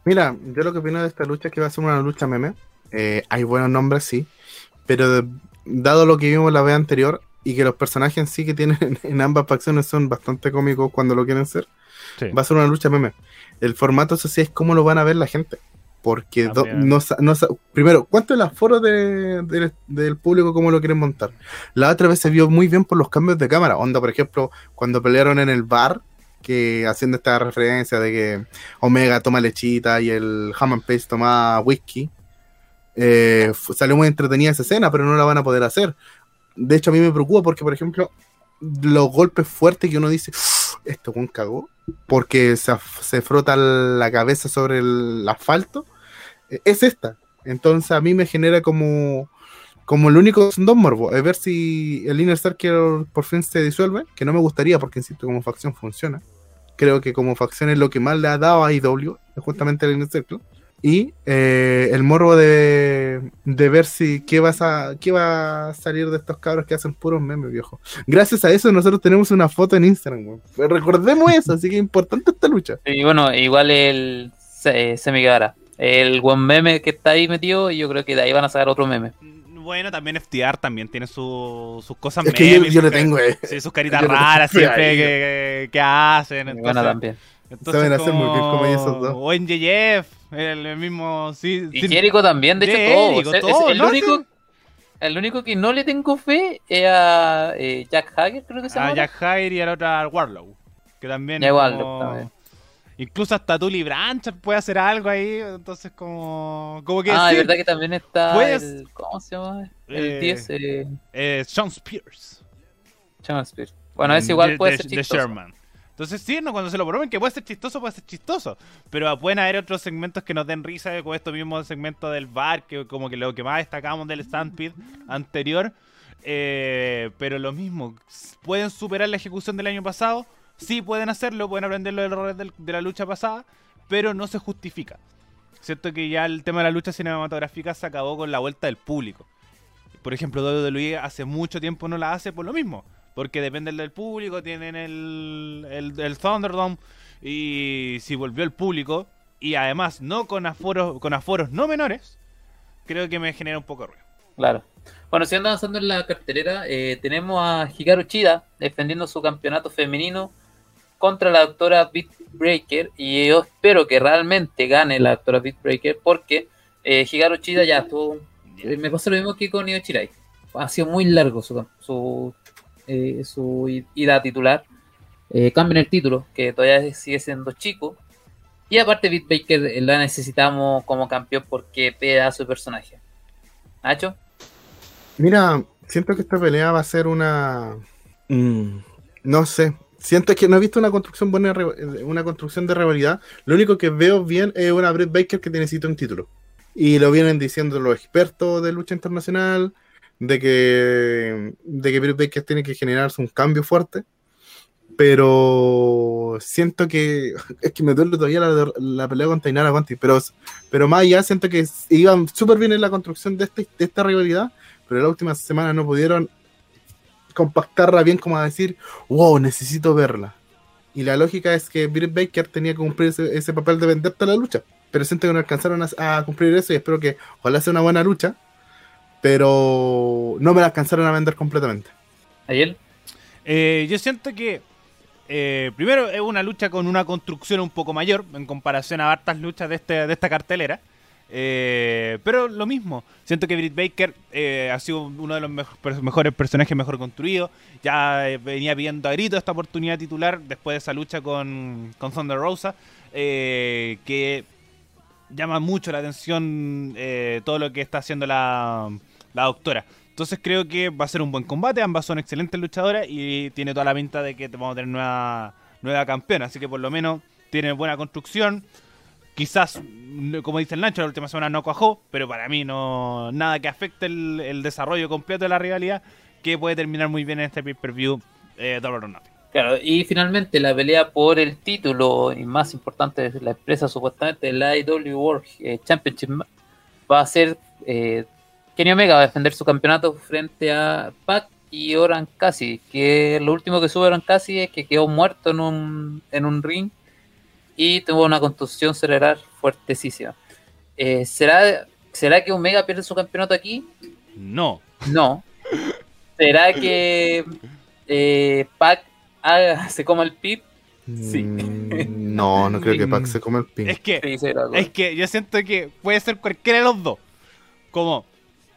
Mira, yo lo que opino de esta lucha es que va a ser una lucha meme. Eh, hay buenos nombres, sí. Pero de- dado lo que vimos la vez anterior y que los personajes en sí que tienen en ambas facciones son bastante cómicos cuando lo quieren ser, Sí. va a ser una lucha meme. El formato, eso sí, es cómo lo van a ver la gente. Porque do- no, no primero, ¿cuánto es el aforo de- de- del público cómo lo quieren montar? La otra vez se vio muy bien por los cambios de cámara. Onda, por ejemplo, cuando pelearon en el bar, que haciendo esta referencia de que Omega toma lechita y el Hammond Pace toma whisky. eh, salió muy entretenida esa escena, pero no la van a poder hacer. De hecho, a mí me preocupa porque, por ejemplo, los golpes fuertes que uno dice, "Uf, esto un cagó, porque se, se frota la cabeza sobre el asfalto, eh, es esta. Entonces a mí me genera como, como el único dos morbo, es ver si el Inner Circle por fin se disuelve, que no me gustaría porque insisto, como facción funciona. Creo que como facción es lo que más le ha dado a IW, justamente el Inner Circle. Y eh, el morbo de, de ver si qué, vas a, qué va a salir de estos cabros que hacen puros memes, viejo. Gracias a eso nosotros tenemos una foto en Instagram, weón. Pues Recordemos eso, así que es importante esta lucha. y bueno, igual el se, se me quedará. El buen meme que está ahí metido, y yo creo que de ahí van a sacar otro meme. Bueno, también FTR también tiene su- sus cosas Es que yo, memes, yo sus le tengo, eh. sí, sus caritas yo raras siempre que, que hacen. Entonces, bueno, también. entonces Saben hacer muy bien como ellos esos dos. O en JF, el, mismo. Sí, Y Jericho también, de hecho, Jericho, todos. Es- el, ¿no? único, el único que no le tengo fe es a eh, Jack Hager, creo que se llama. a Jack Hyde y al otro al Warlow. Que también. Warlock como- también. Incluso hasta Tully Blanchard puede hacer algo ahí. Entonces, como. Como que. Ah, sí, es verdad que también está el, ¿cómo se llama? El Eh, 10, eh, eh, Sean Spears. Channel Spear. Bueno, ese igual de- puede de- ser de chistoso. Sherman. Entonces, sí, no, cuando se lo promen que puede ser chistoso, puede ser chistoso. Pero pueden haber otros segmentos que nos den risa, como estos mismos segmentos del bar, que como que lo que más destacamos del Stampede anterior. Eh, pero lo mismo, pueden superar la ejecución del año pasado. Sí, pueden hacerlo, pueden aprender los errores de la lucha pasada, pero no se justifica. Cierto que ya el tema de la lucha cinematográfica se acabó con la vuelta del público. Por ejemplo, WWE hace mucho tiempo no la hace por lo mismo. Porque dependen del público, tienen el, el, el Thunderdome. Y si volvió el público, y además no con aforos, con aforos no menores, creo que me genera un poco de ruido. Claro. Bueno, siguiendo avanzando en la cartelera, eh, tenemos a Hikaru Chida defendiendo su campeonato femenino contra la doctora Beat Breaker y yo espero que realmente gane la doctora Beat Breaker porque eh, Hikaru Chida ya estuvo... eh, Me pasa lo mismo que con Io Chirai. Ha sido muy largo su, su, eh, su ida titular. Eh, cambian el título, que todavía sigue siendo chico. Y aparte Beat Breaker eh, la necesitamos como campeón porque pedazo de personaje. Nacho. Mira, siento que esta pelea va a ser una. mm, no sé. Siento que no he visto una construcción buena, una construcción de rivalidad. Lo único que veo bien es una Britt Baker que necesita un título. Y lo vienen diciendo los expertos de lucha internacional, de que, de que Britt Baker tiene que generarse un cambio fuerte. Pero siento que es que me duele todavía la, la pelea con Tainara Conti. Pero, pero más allá, siento que iban súper bien en la construcción de, este, de esta rivalidad pero la última semana no pudieron compactarla bien como a decir, wow, necesito verla. Y la lógica es que Britt Baker tenía que cumplir ese, ese papel de venderte la lucha, pero siento que no alcanzaron a, a cumplir eso y espero que ojalá sea una buena lucha, pero no me la alcanzaron a vender completamente. Ayel. Eh, yo siento que eh, primero es una lucha con una construcción un poco mayor en comparación a hartas luchas de, este, de esta cartelera. Eh, pero lo mismo, siento que Britt Baker eh, ha sido uno de los mejores personajes mejor construidos. Ya eh, venía pidiendo a grito esta oportunidad titular después de esa lucha con, con Thunder Rosa. que llama mucho la atención todo lo que está haciendo la, la doctora. Entonces creo que va a ser un buen combate. Ambas son excelentes luchadoras y tiene toda la pinta de que vamos a tener nueva, nueva campeona. Así que por lo menos tiene buena construcción. Quizás, como dice el Nacho, la última semana no cuajó, pero para mí no nada que afecte el, desarrollo completo de la rivalidad, que puede terminar muy bien en este pay-per-view eh, or Nothing. Claro, y finalmente la pelea por el título y más importante de la empresa supuestamente la IW World eh, Championship va a ser eh, Kenny Omega va a defender su campeonato frente a Pac y Oran Casi que lo último que sube Oran Casi es que quedó muerto en un, en un ring y tuvo una contusión cerebral fuertesísima. Eh, ¿será, ¿Será que Omega pierde su campeonato aquí? No. No. ¿Será que eh, Pac haga- se coma el pip? Sí. Mm, no, no creo que Pac se come el pin. Es que Sí, será, Es que yo siento que puede ser cualquiera de los dos. Como,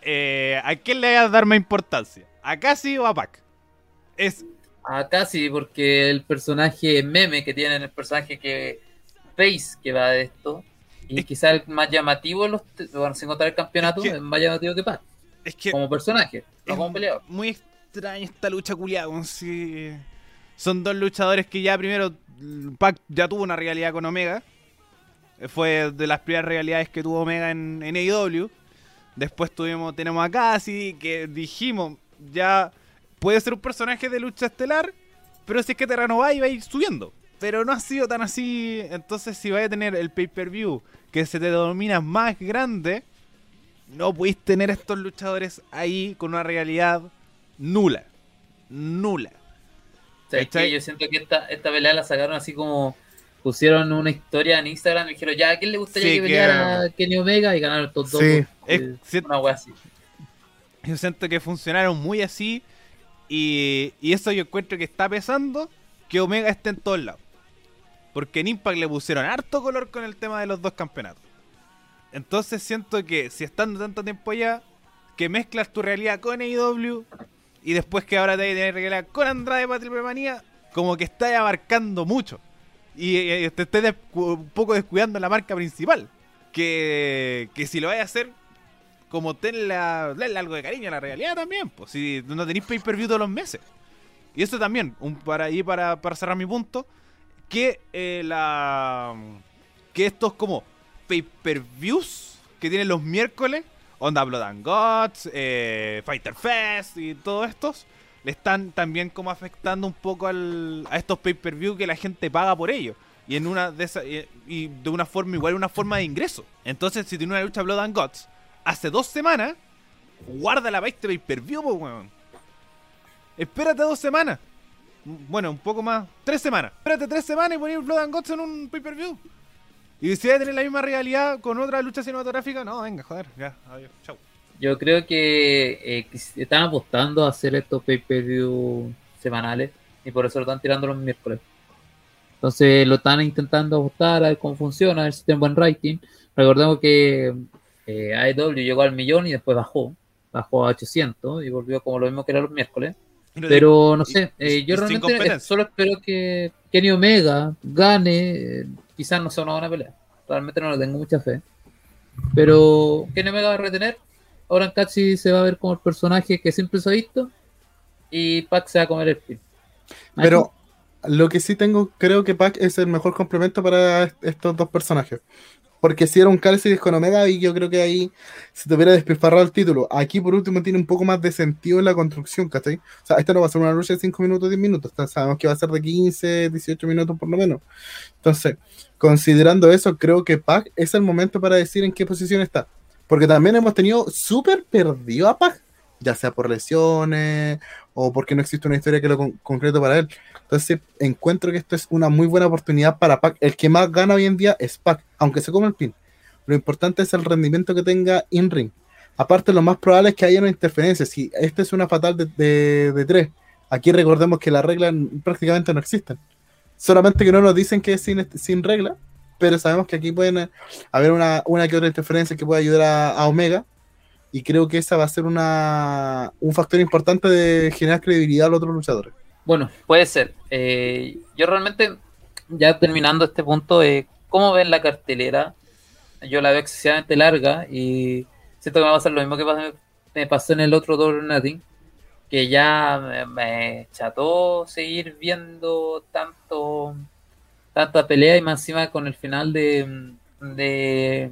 eh, ¿a quién le vas a dar más importancia? ¿A Cassie o a Pac? Es, Acá sí, porque el personaje meme que tienen, el personaje que face que va de esto, y Es- quizá el más llamativo, los, bueno, sin contar el campeonato, Es que- es más llamativo que Pac, es que como personaje, no como peleador. muy extraña esta lucha culiada. si Son dos luchadores que ya primero Pac ya tuvo una realidad con Omega. Eh, Fue de las primeras realidades que tuvo Omega en, en AEW. Después tuvimos, tenemos a Cassie, que dijimos, ya puede ser un personaje de lucha estelar, pero si es que te renováis va a ir subiendo. Pero no ha sido tan así. Entonces, si vais a tener el pay-per-view que se te denomina más grande, no podéis tener estos luchadores ahí con una realidad nula. Nula. O sea, es que ¿Cachai? yo siento que esta, esta pelea la sacaron así como pusieron una historia en Instagram y dijeron, ya, ¿a quién le gustaría Sí, que que- peleara Kenny Omega? Y ganaron estos dos. Sí. Es- sí. una wea así. Yo siento que funcionaron muy así. Y, y eso yo encuentro que está pesando que Omega esté en todos lados. Porque en Impact le pusieron harto color con el tema de los dos campeonatos. Entonces siento que si estando tanto tiempo allá, que mezclas tu realidad con AEW y después que ahora te vas tener realidad con Andrade para Manía, como que estás abarcando mucho. Y, eh, te estés descu- un poco descuidando la marca principal. Que, que si lo vais a hacer, como tenle algo de cariño a la realidad también. Pues si no tenéis pay per view todos los meses. Y eso también, un, para ahí para cerrar mi punto, que eh, la que estos como pay per views que tienen los miércoles, Onda Blood and Gods, eh, Fighter Fest y todos estos, le están también como afectando un poco al, a estos pay per view que la gente paga por ellos. Y en una de esas, y, de una forma igual una forma de ingreso. Entonces, si tiene una lucha Blood and Gods hace dos semanas, guarda la este pay per view, pues, weón. Espérate dos semanas. Bueno, un poco más. Tres semanas. Espérate tres semanas y poner Blood and Guts en un pay-per-view. Y a tener la misma realidad con otra lucha cinematográfica, no, venga, joder, ya, adiós, chau. Yo creo que eh, están apostando a hacer estos pay-per-view semanales y por eso lo están tirando los miércoles. Entonces lo están intentando ajustar a ver cómo funciona, a ver si tienen buen rating. Recordemos que eh, AEW llegó al millón y después bajó, bajó a 800 y volvió como lo mismo que era los miércoles. Pero no sé, eh, yo realmente solo espero que Kenny Omega gane, eh, quizás no sea una buena pelea, realmente no le tengo mucha fe. Pero Kenny Omega va a retener, Oran Katsi se va a ver como el personaje que siempre se ha visto y Pac se va a comer el pin. Pero lo que sí tengo, creo que Pac es el mejor complemento para estos dos personajes. Porque si era un Calcius con Omega, y yo creo que ahí se te hubiera despilfarrado el título. Aquí, por último, tiene un poco más de sentido en la construcción, ¿cachai? O sea, esta no va a ser una lucha de 5 minutos, 10 minutos. Sabemos que va a ser de 15, 18 minutos por lo menos. Entonces, considerando eso, creo que Pac es el momento para decir en qué posición está. Porque también hemos tenido súper perdido a Pac, ya sea por lesiones o porque no existe una historia que lo concreto para él. Entonces encuentro que esto es una muy buena oportunidad para Pac. El que más gana hoy en día es Pac, aunque se come el pin. Lo importante es el rendimiento que tenga in-ring. Aparte, lo más probable es que haya una interferencia. Si esta es una fatal de, tres, aquí recordemos que las reglas prácticamente no existen. Solamente que no nos dicen que es sin, sin regla, pero sabemos que aquí pueden haber una, una que otra interferencia que pueda ayudar a, Omega. Y creo que esa va a ser una, un factor importante de generar credibilidad a los otros luchadores. Bueno, puede ser. Eh, yo realmente, ya terminando este punto, eh, ¿cómo ven la cartelera? Yo la veo excesivamente larga y siento que me va a pasar lo mismo que me pasó en el otro Double Nothing, que ya me, cható seguir viendo tanto tanta pelea y más encima con el final de, de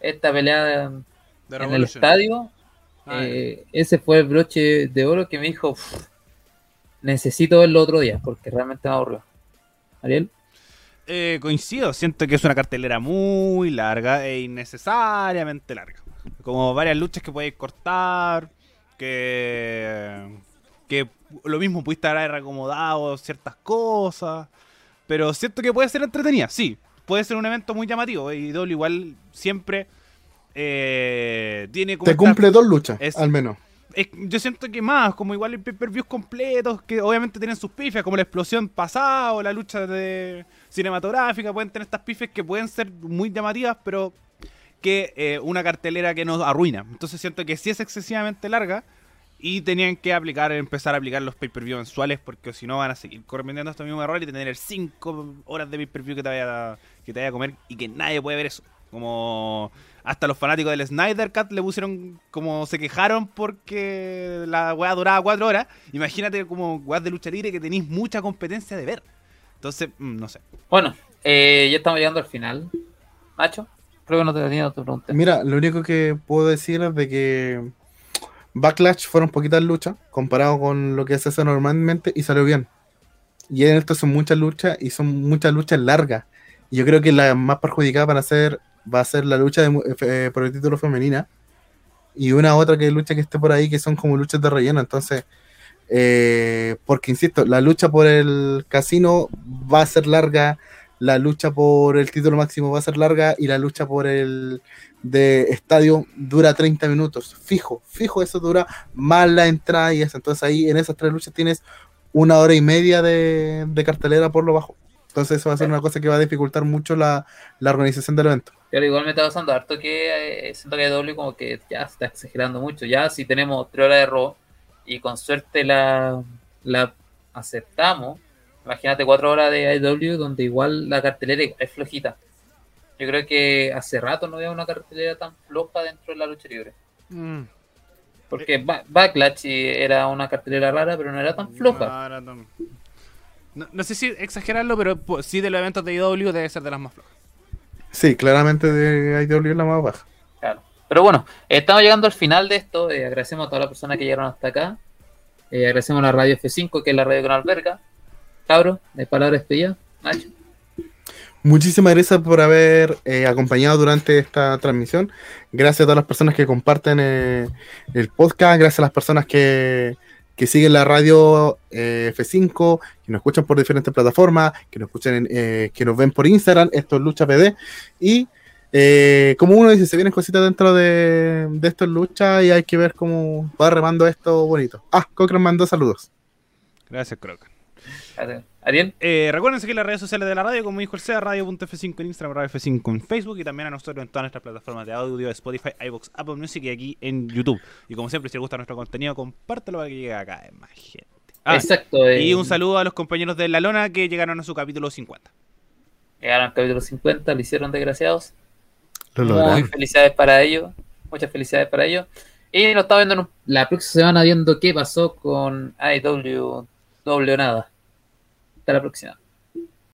esta pelea en el estadio. Ah, eh, ese fue el broche de oro que me dijo, necesito verlo otro día porque realmente me aburrió. Ariel. Eh, coincido, siento que es una cartelera muy larga e innecesariamente larga. Como varias luchas que podéis cortar, que, que lo mismo pudiste haber acomodado ciertas cosas, pero siento que puede ser entretenida, sí, puede ser un evento muy llamativo y doble igual siempre eh, tiene Te cumple dos luchas, al menos yo siento que más, como igual en pay-per-views completos, que obviamente tienen sus pifias, como la explosión pasada o la lucha de cinematográfica, pueden tener estas pifias que pueden ser muy llamativas, pero que eh, una cartelera que nos arruina. Entonces siento que sí es excesivamente larga y tenían que aplicar, empezar a aplicar los pay-per-view mensuales, porque si no van a seguir cometiendo este mismo error y tener 5 horas de pay-per-view que te vaya que te vaya a comer y que nadie puede ver eso. Como hasta los fanáticos del Snyder Cut le pusieron como se quejaron porque la weá duraba cuatro horas. Imagínate como weá de lucha libre que tenéis mucha competencia de ver. Entonces, mm, no sé. Bueno, eh, ya estamos llegando al final. Macho, creo que no te tenía tu pregunta. Mira, lo único que puedo decir es de que Backlash fueron poquitas luchas comparado con lo que se hace normalmente y salió bien. Y en esto son muchas luchas y son muchas luchas largas. Y yo creo que las más perjudicadas van a ser va a ser la lucha de, eh, eh, por el título femenina y una otra que lucha que esté por ahí que son como luchas de relleno. Entonces, eh, porque insisto, la lucha por el casino va a ser larga, la lucha por el título máximo va a ser larga y la lucha por el de estadio dura 30 minutos. Fijo, fijo, eso dura más la entrada y eso. Entonces ahí en esas tres luchas tienes una hora y media de, de cartelera por lo bajo. Entonces eso va a ser una cosa que va a dificultar mucho la, la organización del evento. Pero igual me está pasando harto que eh, siento que doble como que ya está exagerando mucho. Ya si tenemos tres horas de robo y con suerte la, la aceptamos, imagínate cuatro horas de IW donde igual la cartelera es flojita. Yo creo que hace rato no había una cartelera tan floja dentro de la lucha libre. Mm. Porque Backlash era una cartelera rara, pero no era tan floja. No, sé si exagerarlo, pero sí de los eventos de IW debe ser de las más flojas. Sí, claramente de IW es la más baja. Claro. Pero bueno, estamos llegando al final de esto. Eh, agradecemos a todas las personas que llegaron hasta acá. Eh, agradecemos a la radio F5, que es la radio que nos alberga. Cabro, de palabras despedidas. Nacho. Muchísimas gracias por haber eh, acompañado durante esta transmisión. Gracias a todas las personas que comparten el podcast. Gracias a las personas que, que siguen la radio eh, F5, que nos escuchan por diferentes plataformas, que nos escuchan, en, eh, que nos ven por Instagram, esto es Lucha PD, y eh, como uno dice, se vienen cositas dentro de, de esto en lucha y hay que ver cómo va remando esto bonito. Ah, Cochran mandó saludos. Gracias, Croc. Ariel. Eh, recuerden seguir las redes sociales de la radio, como dijo el SEA, radio.f5 en Instagram, radio F5 en Facebook y también a nosotros en todas nuestras plataformas de audio, Spotify, iVoox, Apple Music y aquí en YouTube. Y como siempre, si les gusta nuestro contenido, compártelo para que llegue acá a más gente. Ah, Exacto. y eh, un saludo a los compañeros de La Lona que llegaron a su capítulo 50. Llegaron al capítulo 50, lo hicieron desgraciados. Lo Muy felicidades para ellos. Muchas felicidades para ellos. Y nos está viendo la próxima semana viendo qué pasó con AEW doble o nada. Hasta la próxima.